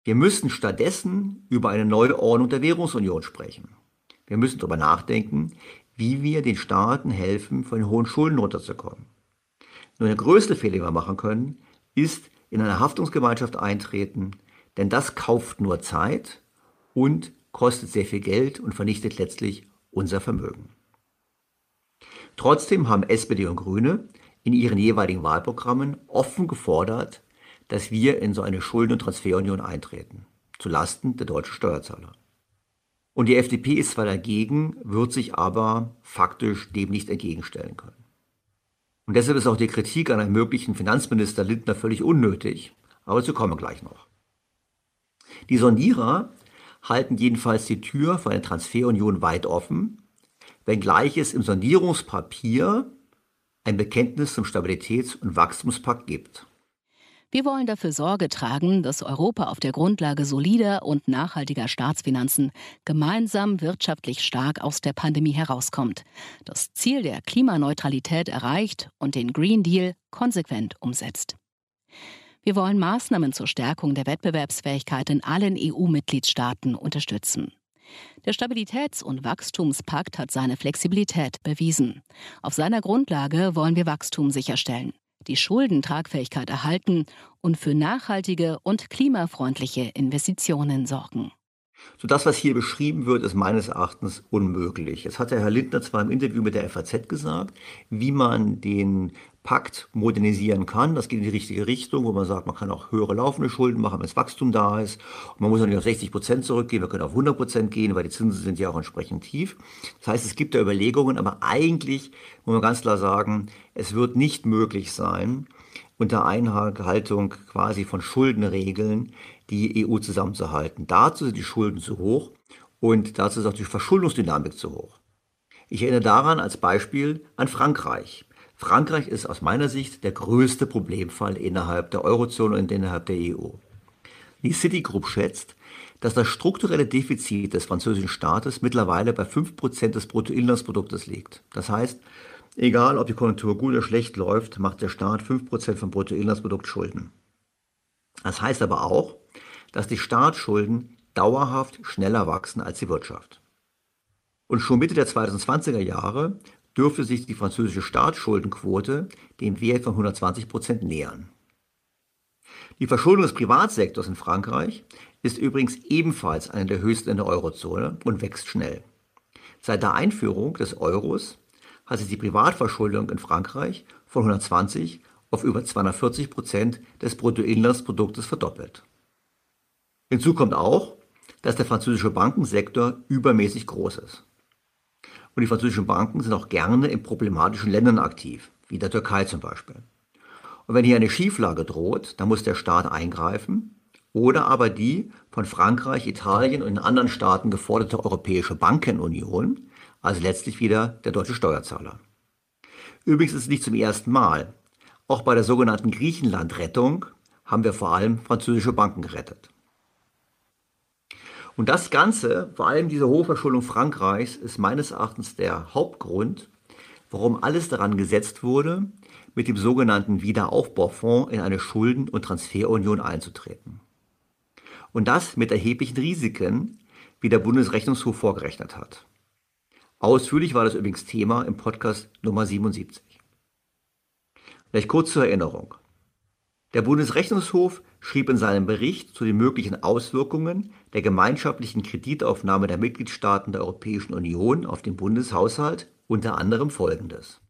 Wir müssen stattdessen über eine neue Ordnung der Währungsunion sprechen. Wir müssen darüber nachdenken, wie wir den Staaten helfen, von den hohen Schulden runterzukommen. Nur der größte Fehler, den wir machen können, ist in eine Haftungsgemeinschaft eintreten, denn das kauft nur Zeit und kostet sehr viel Geld und vernichtet letztlich unser Vermögen. Trotzdem haben SPD und Grüne in ihren jeweiligen Wahlprogrammen offen gefordert, dass wir in so eine Schulden- und Transferunion eintreten, zulasten der deutschen Steuerzahler. Und die FDP ist zwar dagegen, wird sich aber faktisch dem nicht entgegenstellen können. Und deshalb ist auch die Kritik an einem möglichen Finanzminister Lindner völlig unnötig, aber dazu kommen gleich noch. Die Sondierer halten jedenfalls die Tür für eine Transferunion weit offen, wenngleich es im Sondierungspapier ein Bekenntnis zum Stabilitäts- und Wachstumspakt gibt. Wir wollen dafür Sorge tragen, dass Europa auf der Grundlage solider und nachhaltiger Staatsfinanzen gemeinsam wirtschaftlich stark aus der Pandemie herauskommt, das Ziel der Klimaneutralität erreicht und den Green Deal konsequent umsetzt. Wir wollen Maßnahmen zur Stärkung der Wettbewerbsfähigkeit in allen EU-Mitgliedstaaten unterstützen. Der Stabilitäts- und Wachstumspakt hat seine Flexibilität bewiesen. Auf seiner Grundlage wollen wir Wachstum sicherstellen die Schuldentragfähigkeit erhalten und für nachhaltige und klimafreundliche Investitionen sorgen. So das, was hier beschrieben wird, ist meines Erachtens unmöglich. Es hat der Herr Lindner zwar im Interview mit der FAZ gesagt, wie man den Pakt modernisieren kann. Das geht in die richtige Richtung, wo man sagt, man kann auch höhere laufende Schulden machen, wenn das Wachstum da ist. Und man muss nicht auf 60 Prozent zurückgehen, wir können auf 100 Prozent gehen, weil die Zinsen sind ja auch entsprechend tief. Das heißt, es gibt da Überlegungen, aber eigentlich muss man ganz klar sagen, es wird nicht möglich sein, unter Einhaltung quasi von Schuldenregeln die EU zusammenzuhalten. Dazu sind die Schulden zu hoch und dazu ist auch die Verschuldungsdynamik zu hoch. Ich erinnere daran als Beispiel an Frankreich. Frankreich ist aus meiner Sicht der größte Problemfall innerhalb der Eurozone und innerhalb der EU. Die Citigroup schätzt, dass das strukturelle Defizit des französischen Staates mittlerweile bei 5% des Bruttoinlandsproduktes liegt. Das heißt, egal ob die Konjunktur gut oder schlecht läuft, macht der Staat 5% vom Bruttoinlandsprodukt Schulden. Das heißt aber auch, dass die Staatsschulden dauerhaft schneller wachsen als die Wirtschaft. Und schon Mitte der 2020er Jahre dürfte sich die französische Staatsschuldenquote dem Wert von 120 Prozent nähern. Die Verschuldung des Privatsektors in Frankreich ist übrigens ebenfalls eine der höchsten in der Eurozone und wächst schnell. Seit der Einführung des Euros hat sich die Privatverschuldung in Frankreich von 120 auf über 240 Prozent des Bruttoinlandsproduktes verdoppelt. Hinzu kommt auch, dass der französische Bankensektor übermäßig groß ist. Und die französischen Banken sind auch gerne in problematischen Ländern aktiv, wie der Türkei zum Beispiel. Und wenn hier eine Schieflage droht, dann muss der Staat eingreifen oder aber die von Frankreich, Italien und anderen Staaten geforderte Europäische Bankenunion, also letztlich wieder der deutsche Steuerzahler. Übrigens ist es nicht zum ersten Mal. Auch bei der sogenannten Griechenland-Rettung haben wir vor allem französische Banken gerettet. Und das Ganze, vor allem diese Hochverschuldung Frankreichs, ist meines Erachtens der Hauptgrund, warum alles daran gesetzt wurde, mit dem sogenannten Wiederaufbaufonds in eine Schulden- und Transferunion einzutreten. Und das mit erheblichen Risiken, wie der Bundesrechnungshof vorgerechnet hat. Ausführlich war das übrigens Thema im Podcast Nummer 77. Vielleicht kurz zur Erinnerung. Der Bundesrechnungshof schrieb in seinem Bericht zu den möglichen Auswirkungen der gemeinschaftlichen Kreditaufnahme der Mitgliedstaaten der Europäischen Union auf den Bundeshaushalt unter anderem Folgendes.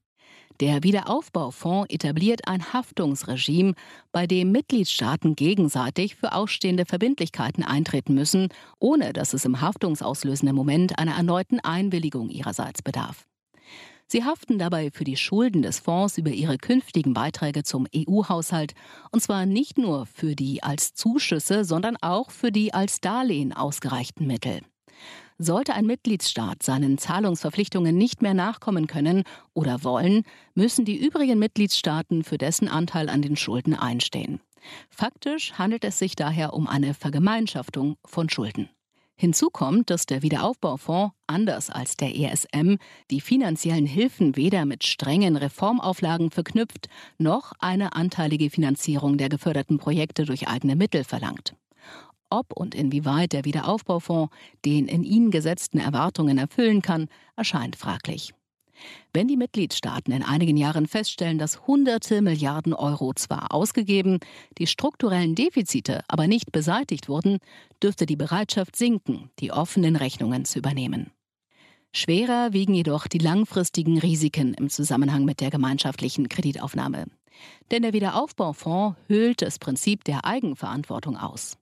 Der Wiederaufbaufonds etabliert ein Haftungsregime, bei dem Mitgliedstaaten gegenseitig für ausstehende Verbindlichkeiten eintreten müssen, ohne dass es im haftungsauslösenden Moment einer erneuten Einwilligung ihrerseits bedarf. Sie haften dabei für die Schulden des Fonds über ihre künftigen Beiträge zum EU-Haushalt, und zwar nicht nur für die als Zuschüsse, sondern auch für die als Darlehen ausgereichten Mittel. Sollte ein Mitgliedsstaat seinen Zahlungsverpflichtungen nicht mehr nachkommen können oder wollen, müssen die übrigen Mitgliedstaaten für dessen Anteil an den Schulden einstehen. Faktisch handelt es sich daher um eine Vergemeinschaftung von Schulden. Hinzu kommt, dass der Wiederaufbaufonds, anders als der ESM, die finanziellen Hilfen weder mit strengen Reformauflagen verknüpft, noch eine anteilige Finanzierung der geförderten Projekte durch eigene Mittel verlangt. Ob und inwieweit der Wiederaufbaufonds den in ihn gesetzten Erwartungen erfüllen kann, erscheint fraglich. Wenn die Mitgliedstaaten in einigen Jahren feststellen, dass hunderte Milliarden Euro zwar ausgegeben, die strukturellen Defizite aber nicht beseitigt wurden, dürfte die Bereitschaft sinken, die offenen Rechnungen zu übernehmen. Schwerer wiegen jedoch die langfristigen Risiken im Zusammenhang mit der gemeinschaftlichen Kreditaufnahme. Denn der Wiederaufbaufonds höhlt das Prinzip der Eigenverantwortung aus.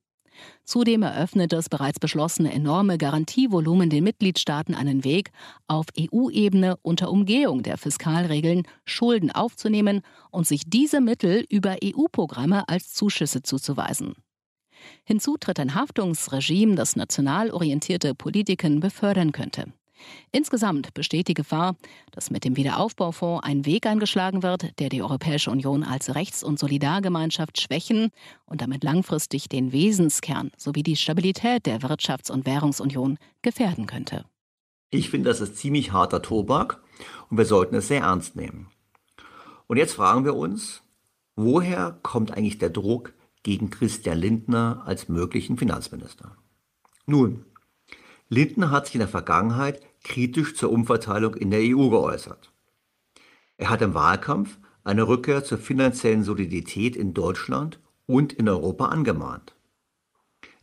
Zudem eröffnet das bereits beschlossene enorme Garantievolumen den Mitgliedstaaten einen Weg, auf EU-Ebene unter Umgehung der Fiskalregeln Schulden aufzunehmen und sich diese Mittel über EU-Programme als Zuschüsse zuzuweisen. Hinzu tritt ein Haftungsregime, das national orientierte Politiken befördern könnte. Insgesamt besteht die Gefahr, dass mit dem Wiederaufbaufonds ein Weg eingeschlagen wird, der die Europäische Union als Rechts- und Solidargemeinschaft schwächen und damit langfristig den Wesenskern sowie die Stabilität der Wirtschafts- und Währungsunion gefährden könnte. Ich finde, das ist ziemlich harter Tobak und wir sollten es sehr ernst nehmen. Und jetzt fragen wir uns, woher kommt eigentlich der Druck gegen Christian Lindner als möglichen Finanzminister? Nun, Lindner hat sich in der Vergangenheit kritisch zur Umverteilung in der EU geäußert. Er hat im Wahlkampf eine Rückkehr zur finanziellen Solidität in Deutschland und in Europa angemahnt.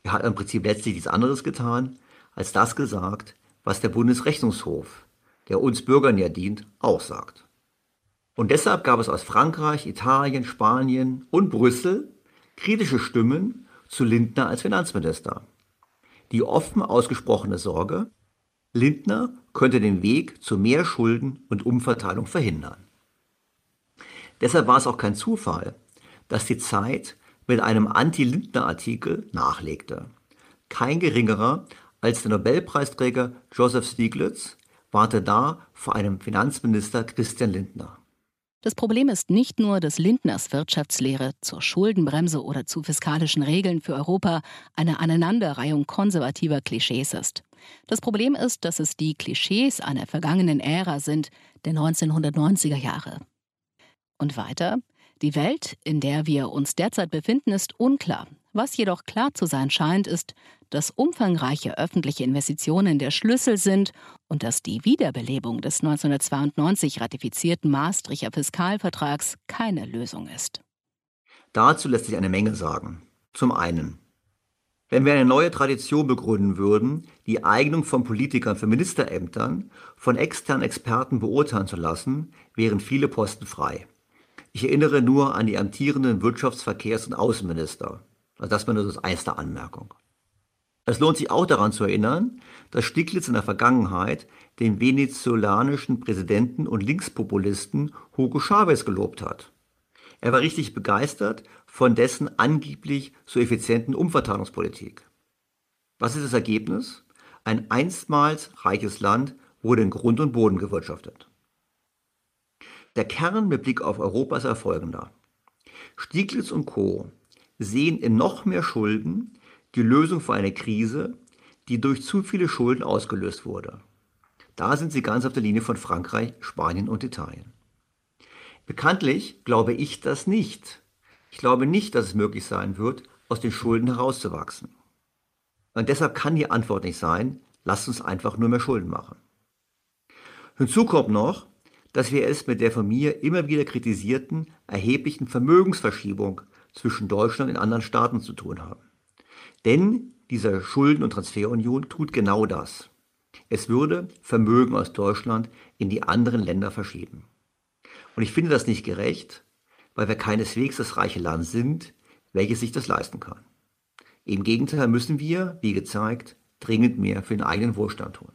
Er hat im Prinzip letztlich nichts anderes getan, als das gesagt, was der Bundesrechnungshof, der uns Bürgern ja dient, auch sagt. Und deshalb gab es aus Frankreich, Italien, Spanien und Brüssel kritische Stimmen zu Lindner als Finanzminister. Die offen ausgesprochene Sorge, Lindner könnte den Weg zu mehr Schulden und Umverteilung verhindern. Deshalb war es auch kein Zufall, dass die Zeit mit einem Anti-Lindner-Artikel nachlegte. Kein geringerer als der Nobelpreisträger Joseph Stiglitz warte da vor einem Finanzminister Christian Lindner. Das Problem ist nicht nur, dass Lindners Wirtschaftslehre zur Schuldenbremse oder zu fiskalischen Regeln für Europa eine Aneinanderreihung konservativer Klischees ist. Das Problem ist, dass es die Klischees einer vergangenen Ära sind, der 1990er Jahre. Und weiter, die Welt, in der wir uns derzeit befinden, ist unklar. Was jedoch klar zu sein scheint, ist, dass umfangreiche öffentliche Investitionen der Schlüssel sind und dass die Wiederbelebung des 1992 ratifizierten Maastrichter Fiskalvertrags keine Lösung ist. Dazu lässt sich eine Menge sagen. Zum einen, wenn wir eine neue Tradition begründen würden, die Eignung von Politikern für Ministerämtern von externen Experten beurteilen zu lassen, wären viele Posten frei. Ich erinnere nur an die amtierenden Wirtschafts-, Verkehrs- und Außenminister. Also das war nur das erste Anmerkung. Es lohnt sich auch daran zu erinnern, dass Stiglitz in der Vergangenheit den venezolanischen Präsidenten und Linkspopulisten Hugo Chavez gelobt hat. Er war richtig begeistert von dessen angeblich so effizienten Umverteilungspolitik. Was ist das Ergebnis? Ein einstmals reiches Land wurde in Grund und Boden gewirtschaftet. Der Kern mit Blick auf Europa ist folgender. Stieglitz und Co. sehen in noch mehr Schulden die Lösung für eine Krise, die durch zu viele Schulden ausgelöst wurde. Da sind sie ganz auf der Linie von Frankreich, Spanien und Italien. Bekanntlich glaube ich das nicht. Ich glaube nicht, dass es möglich sein wird, aus den Schulden herauszuwachsen. Und deshalb kann die Antwort nicht sein, lasst uns einfach nur mehr Schulden machen. Hinzu kommt noch, dass wir es mit der von mir immer wieder kritisierten erheblichen Vermögensverschiebung zwischen Deutschland und anderen Staaten zu tun haben. Denn diese Schulden- und Transferunion tut genau das. Es würde Vermögen aus Deutschland in die anderen Länder verschieben. Und ich finde das nicht gerecht, weil wir keineswegs das reiche Land sind, welches sich das leisten kann. Im Gegenteil müssen wir, wie gezeigt, dringend mehr für den eigenen Wohlstand tun.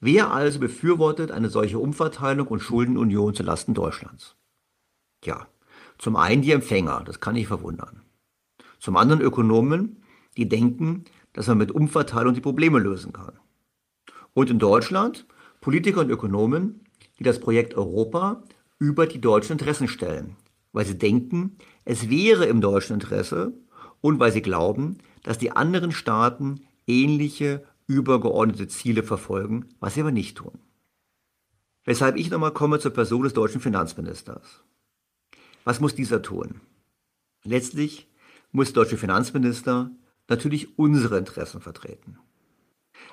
Wer also befürwortet eine solche Umverteilung und Schuldenunion zulasten Deutschlands? Tja, zum einen die Empfänger, das kann ich verwundern. Zum anderen Ökonomen, die denken, dass man mit Umverteilung die Probleme lösen kann. Und in Deutschland Politiker und Ökonomen, die das Projekt Europa über die deutschen Interessen stellen, weil sie denken, Es wäre im deutschen Interesse und weil sie glauben, dass die anderen Staaten ähnliche übergeordnete Ziele verfolgen, was sie aber nicht tun. Weshalb ich nochmal komme zur Person des deutschen Finanzministers. Was muss dieser tun? Letztlich muss der deutsche Finanzminister natürlich unsere Interessen vertreten.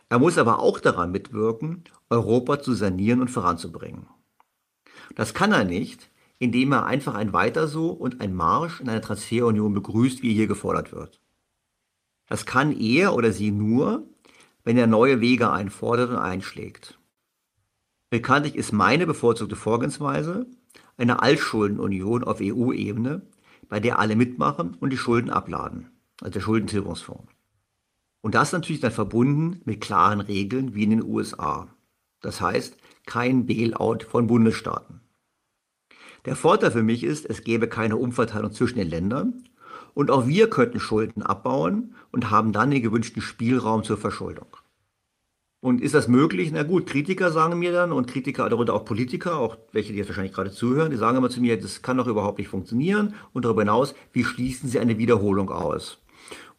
Er muss aber auch daran mitwirken, Europa zu sanieren und voranzubringen. Das kann er nicht, indem er einfach ein Weiter so und ein Marsch in eine Transferunion begrüßt, wie hier gefordert wird. Das kann er oder sie nur, wenn er neue Wege einfordert und einschlägt. Bekanntlich ist meine bevorzugte Vorgehensweise eine Altschuldenunion auf EU-Ebene, bei der alle mitmachen und die Schulden abladen, also der Schuldentilgungsfonds. Und das natürlich dann verbunden mit klaren Regeln wie in den USA. Das heißt, kein Bailout von Bundesstaaten. Der Vorteil für mich ist, es gäbe keine Umverteilung zwischen den Ländern und auch wir könnten Schulden abbauen und haben dann den gewünschten Spielraum zur Verschuldung. Und ist das möglich? Na gut, Kritiker sagen mir dann und Kritiker, darunter auch Politiker, auch welche, die jetzt wahrscheinlich gerade zuhören, die sagen immer zu mir, das kann doch überhaupt nicht funktionieren. Und darüber hinaus, wie schließen Sie eine Wiederholung aus?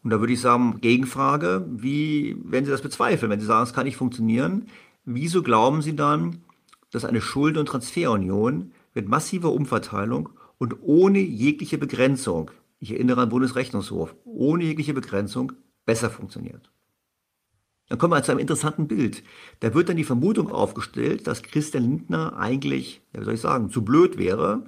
Und da würde ich sagen, Gegenfrage, wie, wenn Sie das bezweifeln, wenn Sie sagen, es kann nicht funktionieren, wieso glauben Sie dann, dass eine Schulden- und Transferunion mit massiver Umverteilung und ohne jegliche Begrenzung, ich erinnere an Bundesrechnungshof, ohne jegliche Begrenzung besser funktioniert. Dann kommen wir zu einem interessanten Bild. Da wird dann die Vermutung aufgestellt, dass Christian Lindner eigentlich, ja, wie soll ich sagen, zu blöd wäre,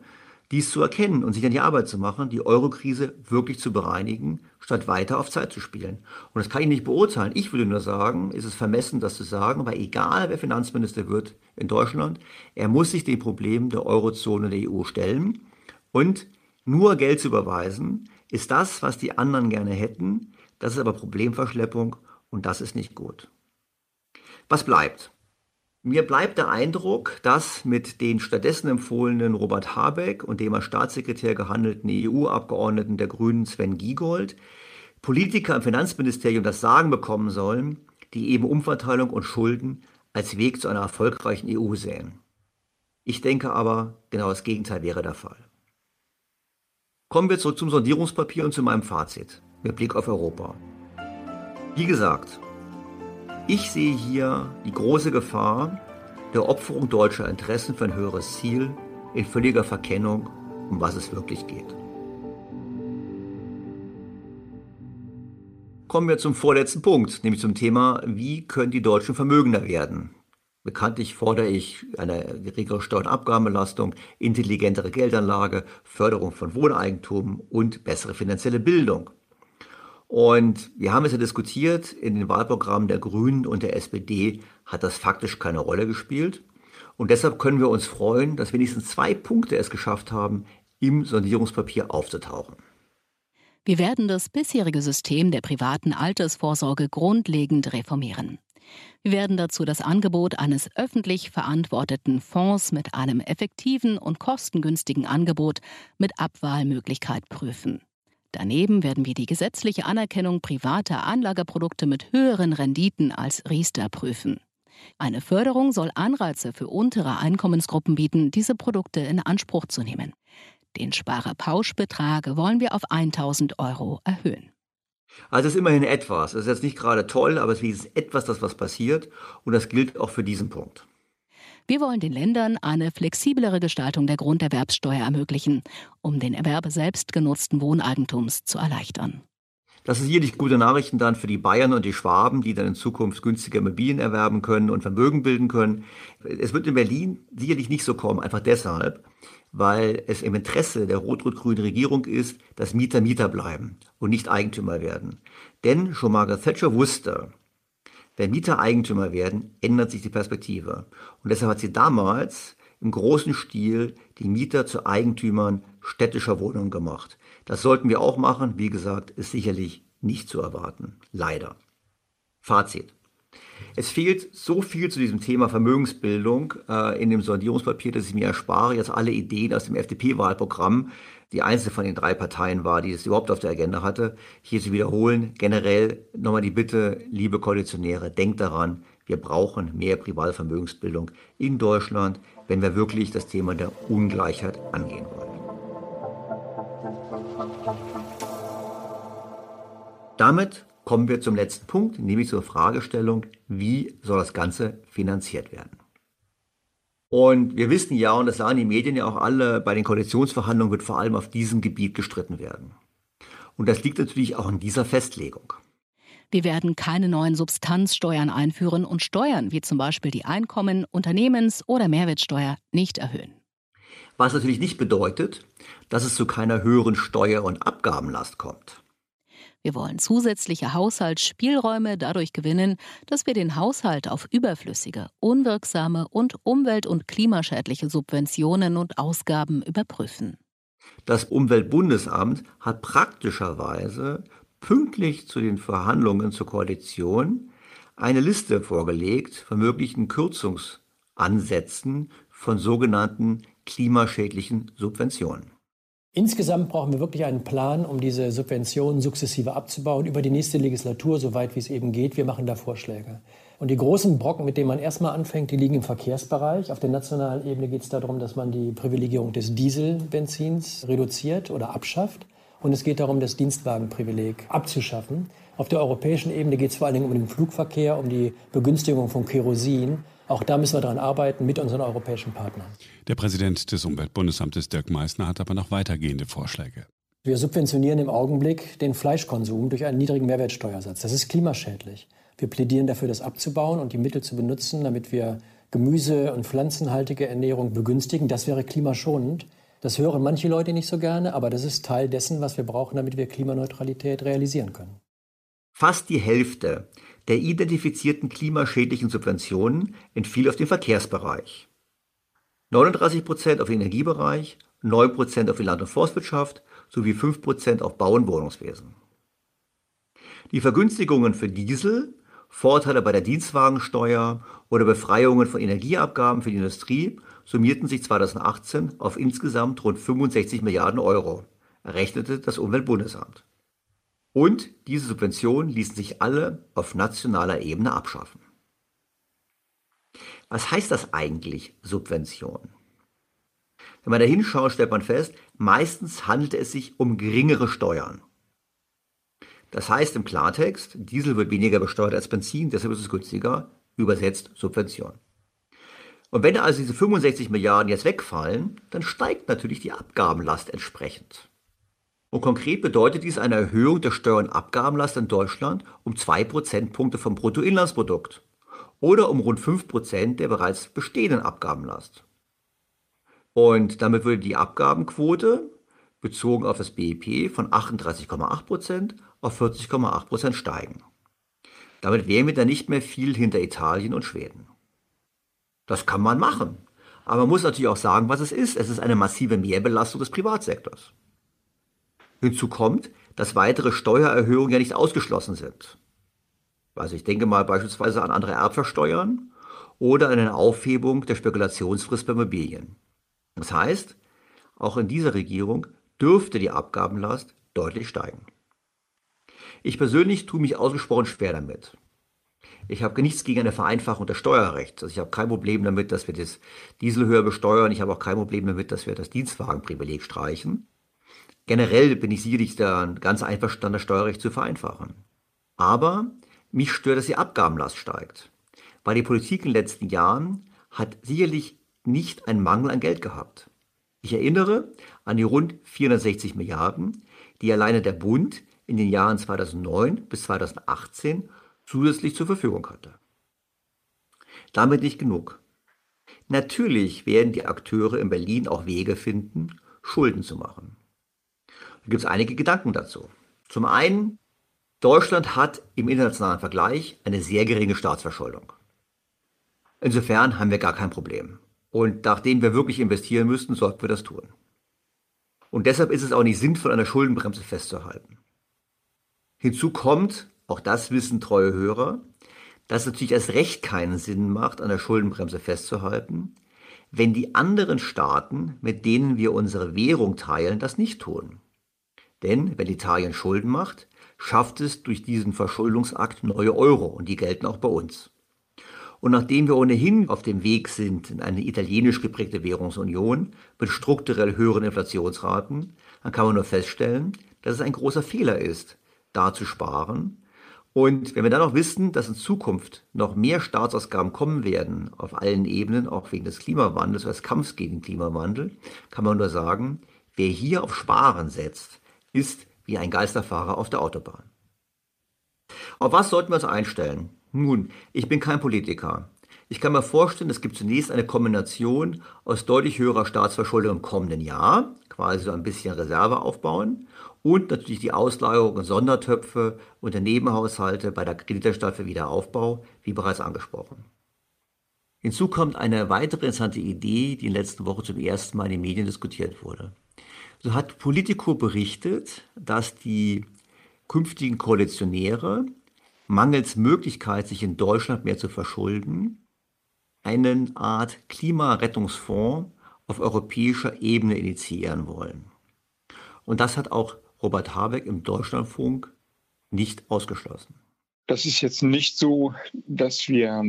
dies zu erkennen und sich an die Arbeit zu machen, die Eurokrise wirklich zu bereinigen, statt weiter auf Zeit zu spielen. Und das kann ich nicht beurteilen. Ich würde nur sagen, ist es vermessen, das zu sagen, weil egal wer Finanzminister wird in Deutschland, er muss sich den Problemen der Eurozone und der EU stellen. Und nur Geld zu überweisen, ist das, was die anderen gerne hätten. Das ist aber Problemverschleppung und das ist nicht gut. Was bleibt? Mir bleibt der Eindruck, dass mit den stattdessen empfohlenen Robert Habeck und dem als Staatssekretär gehandelten EU-Abgeordneten der Grünen Sven Giegold Politiker im Finanzministerium das Sagen bekommen sollen, die eben Umverteilung und Schulden als Weg zu einer erfolgreichen EU sehen. Ich denke aber, genau das Gegenteil wäre der Fall. Kommen wir zurück zum Sondierungspapier und zu meinem Fazit mit Blick auf Europa. Wie gesagt, ich sehe hier die große Gefahr der Opferung deutscher Interessen für ein höheres Ziel in völliger Verkennung, um was es wirklich geht. Kommen wir zum vorletzten Punkt, nämlich zum Thema, wie können die Deutschen vermögender werden? Bekanntlich fordere ich eine geringere Steuer- und Abgabenbelastung, intelligentere Geldanlage, Förderung von Wohneigentum und bessere finanzielle Bildung. Und wir haben es ja diskutiert, in den Wahlprogrammen der Grünen und der SPD hat das faktisch keine Rolle gespielt. Und deshalb können wir uns freuen, dass wenigstens zwei Punkte es geschafft haben, im Sondierungspapier aufzutauchen. Wir werden das bisherige System der privaten Altersvorsorge grundlegend reformieren. Wir werden dazu das Angebot eines öffentlich verantworteten Fonds mit einem effektiven und kostengünstigen Angebot mit Abwahlmöglichkeit prüfen. Daneben werden wir die gesetzliche Anerkennung privater Anlageprodukte mit höheren Renditen als Riester prüfen. Eine Förderung soll Anreize für untere Einkommensgruppen bieten, diese Produkte in Anspruch zu nehmen. Den Sparerpauschbetrag wollen wir auf 1000 Euro erhöhen. Also es ist immerhin etwas. Es ist jetzt nicht gerade toll, aber es ist etwas, das was passiert. Und das gilt auch für diesen Punkt. Wir wollen den Ländern eine flexiblere Gestaltung der Grunderwerbssteuer ermöglichen, um den Erwerb selbstgenutzten Wohneigentums zu erleichtern. Das ist hier nicht gute Nachrichten dann für die Bayern und die Schwaben, die dann in Zukunft günstiger Immobilien erwerben können und Vermögen bilden können. Es wird in Berlin sicherlich nicht so kommen, einfach deshalb, weil es im Interesse der rot-rot-grünen Regierung ist, dass Mieter Mieter bleiben und nicht Eigentümer werden. Denn schon Margaret Thatcher wusste, wenn Mieter Eigentümer werden, ändert sich die Perspektive. Und deshalb hat sie damals im großen Stil die Mieter zu Eigentümern städtischer Wohnungen gemacht. Das sollten wir auch machen. Wie gesagt, ist sicherlich nicht zu erwarten. Leider. Fazit. Es fehlt so viel zu diesem Thema Vermögensbildung äh, in dem Sondierungspapier, dass ich mir erspare, jetzt alle Ideen aus dem FDP-Wahlprogramm die einzige von den drei Parteien war, die es überhaupt auf der Agenda hatte, hier zu wiederholen. Generell nochmal die Bitte, liebe Koalitionäre, denkt daran, wir brauchen mehr Privatvermögensbildung in Deutschland, wenn wir wirklich das Thema der Ungleichheit angehen wollen. Damit kommen wir zum letzten Punkt, nämlich zur Fragestellung, wie soll das Ganze finanziert werden? Und wir wissen ja, und das sagen die Medien ja auch alle, bei den Koalitionsverhandlungen wird vor allem auf diesem Gebiet gestritten werden. Und das liegt natürlich auch in dieser Festlegung. Wir werden keine neuen Substanzsteuern einführen und Steuern wie zum Beispiel die Einkommen-, Unternehmens- oder Mehrwertsteuer nicht erhöhen. Was natürlich nicht bedeutet, dass es zu keiner höheren Steuer- und Abgabenlast kommt. Wir wollen zusätzliche Haushaltsspielräume dadurch gewinnen, dass wir den Haushalt auf überflüssige, unwirksame und umwelt- und klimaschädliche Subventionen und Ausgaben überprüfen. Das Umweltbundesamt hat praktischerweise pünktlich zu den Verhandlungen zur Koalition eine Liste vorgelegt von möglichen Kürzungsansätzen von sogenannten klimaschädlichen Subventionen. Insgesamt brauchen wir wirklich einen Plan, um diese Subventionen sukzessive abzubauen, über die nächste Legislatur, soweit wie es eben geht. Wir machen da Vorschläge. Und die großen Brocken, mit denen man erstmal anfängt, die liegen im Verkehrsbereich. Auf der nationalen Ebene geht es darum, dass man die Privilegierung des Dieselbenzins reduziert oder abschafft. Und es geht darum, das Dienstwagenprivileg abzuschaffen. Auf der europäischen Ebene geht es vor allen Dingen um den Flugverkehr, um die Begünstigung von Kerosin. Auch da müssen wir daran arbeiten mit unseren europäischen Partnern. Der Präsident des Umweltbundesamtes Dirk Meissner hat aber noch weitergehende Vorschläge. Wir subventionieren im Augenblick den Fleischkonsum durch einen niedrigen Mehrwertsteuersatz. Das ist klimaschädlich. Wir plädieren dafür, das abzubauen und die Mittel zu benutzen, damit wir Gemüse- und pflanzenhaltige Ernährung begünstigen. Das wäre klimaschonend. Das hören manche Leute nicht so gerne, aber das ist Teil dessen, was wir brauchen, damit wir Klimaneutralität realisieren können. Fast die Hälfte der identifizierten klimaschädlichen Subventionen entfiel auf den Verkehrsbereich. 39 Prozent auf den Energiebereich, 9 Prozent auf die Land- und Forstwirtschaft sowie 5 Prozent auf Bau- und Wohnungswesen. Die Vergünstigungen für Diesel, Vorteile bei der Dienstwagensteuer oder Befreiungen von Energieabgaben für die Industrie summierten sich 2018 auf insgesamt rund 65 Milliarden Euro, errechnete das Umweltbundesamt. Und diese Subventionen ließen sich alle auf nationaler Ebene abschaffen. Was heißt das eigentlich, Subvention? Wenn man da hinschaut, stellt man fest, meistens handelte es sich um geringere Steuern. Das heißt im Klartext, Diesel wird weniger besteuert als Benzin, deshalb ist es günstiger, übersetzt Subvention. Und wenn also diese 65 Milliarden jetzt wegfallen, dann steigt natürlich die Abgabenlast entsprechend. Und konkret bedeutet dies eine Erhöhung der Steuer- und Abgabenlast in Deutschland um 2 Prozentpunkte vom Bruttoinlandsprodukt oder um rund 5 Prozent der bereits bestehenden Abgabenlast. Und damit würde die Abgabenquote bezogen auf das BIP von 38,8 Prozent auf 40,8 Prozent steigen. Damit wären wir dann nicht mehr viel hinter Italien und Schweden. Das kann man machen. Aber man muss natürlich auch sagen, was es ist. Es ist eine massive Mehrbelastung des Privatsektors. Hinzu kommt, dass weitere Steuererhöhungen ja nicht ausgeschlossen sind. Also ich denke mal beispielsweise an andere Erbversteuern oder an eine Aufhebung der Spekulationsfrist bei Immobilien. Das heißt, auch in dieser Regierung dürfte die Abgabenlast deutlich steigen. Ich persönlich tue mich ausgesprochen schwer damit. Ich habe nichts gegen eine Vereinfachung des Steuerrechts. Also ich habe kein Problem damit, dass wir das Diesel höher besteuern. Ich habe auch kein Problem damit, dass wir das Dienstwagenprivileg streichen. Generell bin ich sicherlich da ganz einverstanden, das Steuerrecht zu vereinfachen. Aber mich stört, dass die Abgabenlast steigt. Weil die Politik in den letzten Jahren hat sicherlich nicht einen Mangel an Geld gehabt. Ich erinnere an die rund 460 Milliarden, die alleine der Bund in den Jahren 2009 bis 2018 zusätzlich zur Verfügung hatte. Damit nicht genug. Natürlich werden die Akteure in Berlin auch Wege finden, Schulden zu machen. Gibt es einige Gedanken dazu. Zum einen, Deutschland hat im internationalen Vergleich eine sehr geringe Staatsverschuldung. Insofern haben wir gar kein Problem. Und nachdem wir wirklich investieren müssten, sollten wir das tun. Und deshalb ist es auch nicht sinnvoll, an der Schuldenbremse festzuhalten. Hinzu kommt, auch das wissen treue Hörer, dass es natürlich erst recht keinen Sinn macht, an der Schuldenbremse festzuhalten, wenn die anderen Staaten, mit denen wir unsere Währung teilen, das nicht tun. Denn wenn Italien Schulden macht, schafft es durch diesen Verschuldungsakt neue Euro und die gelten auch bei uns. Und nachdem wir ohnehin auf dem Weg sind in eine italienisch geprägte Währungsunion mit strukturell höheren Inflationsraten, dann kann man nur feststellen, dass es ein großer Fehler ist, da zu sparen. Und wenn wir dann noch wissen, dass in Zukunft noch mehr Staatsausgaben kommen werden, auf allen Ebenen, auch wegen des Klimawandels, als Kampf gegen den Klimawandel, kann man nur sagen, wer hier auf Sparen setzt, ist wie ein Geisterfahrer auf der Autobahn. Auf was sollten wir uns einstellen? Nun, ich bin kein Politiker. Ich kann mir vorstellen, es gibt zunächst eine Kombination aus deutlich höherer Staatsverschuldung im kommenden Jahr, quasi so ein bisschen Reserve aufbauen, und natürlich die Auslagerung in Sondertöpfe und der Nebenhaushalte bei der Krediterstadt für Wiederaufbau, wie bereits angesprochen. Hinzu kommt eine weitere interessante Idee, die in der letzten Woche zum ersten Mal in den Medien diskutiert wurde. So hat Politico berichtet, dass die künftigen Koalitionäre mangels Möglichkeit, sich in Deutschland mehr zu verschulden, eine Art Klimarettungsfonds auf europäischer Ebene initiieren wollen. Und das hat auch Robert Habeck im Deutschlandfunk nicht ausgeschlossen. Das ist jetzt nicht so, dass wir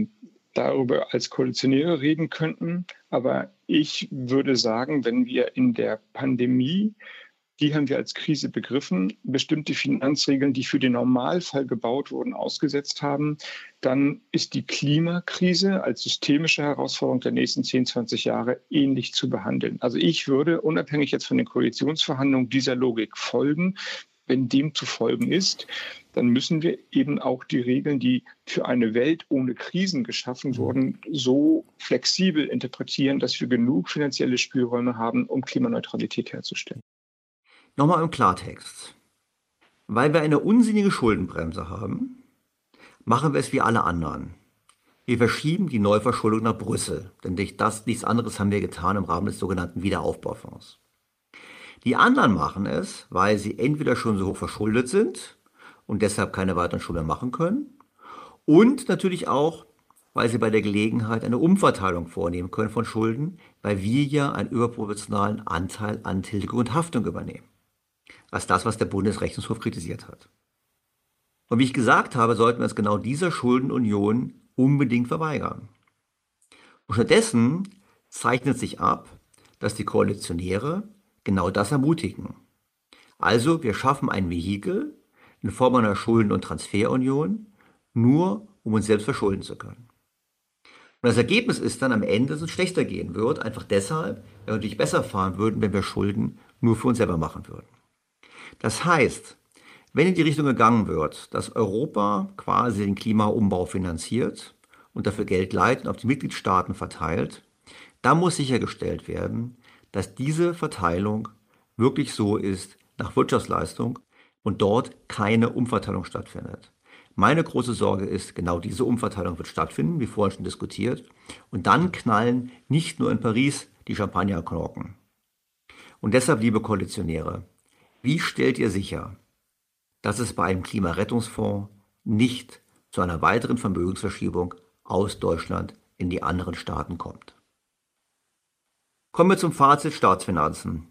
darüber als Koalitionäre reden könnten, aber ich würde sagen, wenn wir in der Pandemie die haben wir als Krise begriffen, bestimmte Finanzregeln, die für den Normalfall gebaut wurden, ausgesetzt haben, dann ist die Klimakrise als systemische Herausforderung der nächsten 10, 20 Jahre ähnlich zu behandeln. Also ich würde unabhängig jetzt von den Koalitionsverhandlungen dieser Logik folgen. Wenn dem zu folgen ist, dann müssen wir eben auch die Regeln, die für eine Welt ohne Krisen geschaffen wurden, so flexibel interpretieren, dass wir genug finanzielle Spielräume haben, um Klimaneutralität herzustellen. Nochmal im Klartext. Weil wir eine unsinnige Schuldenbremse haben, machen wir es wie alle anderen. Wir verschieben die Neuverschuldung nach Brüssel, denn das, nichts anderes haben wir getan im Rahmen des sogenannten Wiederaufbaufonds. Die anderen machen es, weil sie entweder schon so hoch verschuldet sind und deshalb keine weiteren Schulden machen können und natürlich auch, weil sie bei der Gelegenheit eine Umverteilung vornehmen können von Schulden, weil wir ja einen überproportionalen Anteil an Tilgung und Haftung übernehmen als das, was der Bundesrechnungshof kritisiert hat. Und wie ich gesagt habe, sollten wir uns genau dieser Schuldenunion unbedingt verweigern. Und stattdessen zeichnet sich ab, dass die Koalitionäre genau das ermutigen. Also wir schaffen ein Vehikel in Form einer Schulden- und Transferunion, nur um uns selbst verschulden zu können. Und das Ergebnis ist dann am Ende, dass es schlechter gehen wird, einfach deshalb, weil wir natürlich besser fahren würden, wenn wir Schulden nur für uns selber machen würden. Das heißt, wenn in die Richtung gegangen wird, dass Europa quasi den Klimaumbau finanziert und dafür Geld leitet und auf die Mitgliedstaaten verteilt, dann muss sichergestellt werden, dass diese Verteilung wirklich so ist nach Wirtschaftsleistung und dort keine Umverteilung stattfindet. Meine große Sorge ist, genau diese Umverteilung wird stattfinden, wie vorhin schon diskutiert, und dann knallen nicht nur in Paris die Champagnerkorken. Und deshalb, liebe Koalitionäre, wie stellt ihr sicher, dass es bei einem Klimarettungsfonds nicht zu einer weiteren Vermögensverschiebung aus Deutschland in die anderen Staaten kommt? Kommen wir zum Fazit Staatsfinanzen.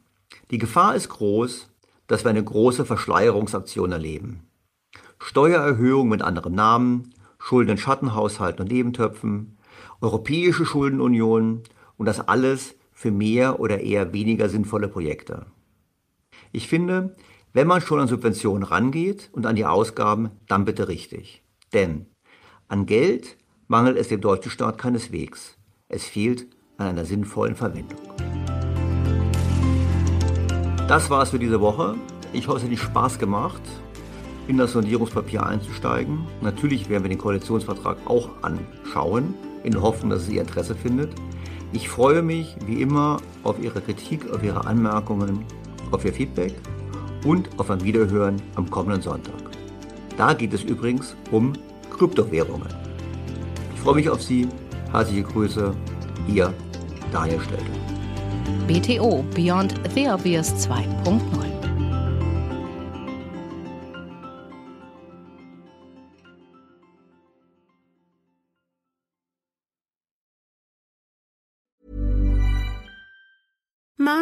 Die Gefahr ist groß, dass wir eine große Verschleierungsaktion erleben. Steuererhöhung mit anderem Namen, Schulden in Schattenhaushalten und Nebentöpfen, europäische Schuldenunion und das alles für mehr oder eher weniger sinnvolle Projekte. Ich finde, wenn man schon an Subventionen rangeht und an die Ausgaben, dann bitte richtig. Denn an Geld mangelt es dem deutschen Staat keineswegs. Es fehlt an einer sinnvollen Verwendung. Das war es für diese Woche. Ich hoffe, es hat Ihnen Spaß gemacht, in das Sondierungspapier einzusteigen. Natürlich werden wir den Koalitionsvertrag auch anschauen, in der Hoffnung, dass es Ihr Interesse findet. Ich freue mich wie immer auf Ihre Kritik, auf Ihre Anmerkungen auf Ihr Feedback und auf ein Wiederhören am kommenden Sonntag. Da geht es übrigens um Kryptowährungen. Ich freue mich auf Sie. Herzliche Grüße, Ihr Daniel Stelter. BTO Beyond the Obvious 2.0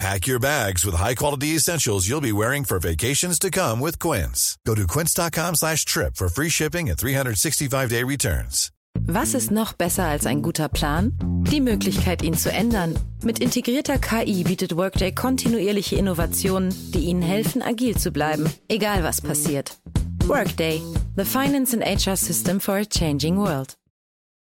Pack your bags with high-quality essentials you'll be wearing for vacations to come with Quince. Go to quince.com slash trip for free shipping and 365-day returns. Was ist noch besser als ein guter Plan? Die Möglichkeit, ihn zu ändern. Mit integrierter KI bietet Workday kontinuierliche Innovationen, die Ihnen helfen, agil zu bleiben, egal was passiert. Workday, the finance and HR system for a changing world.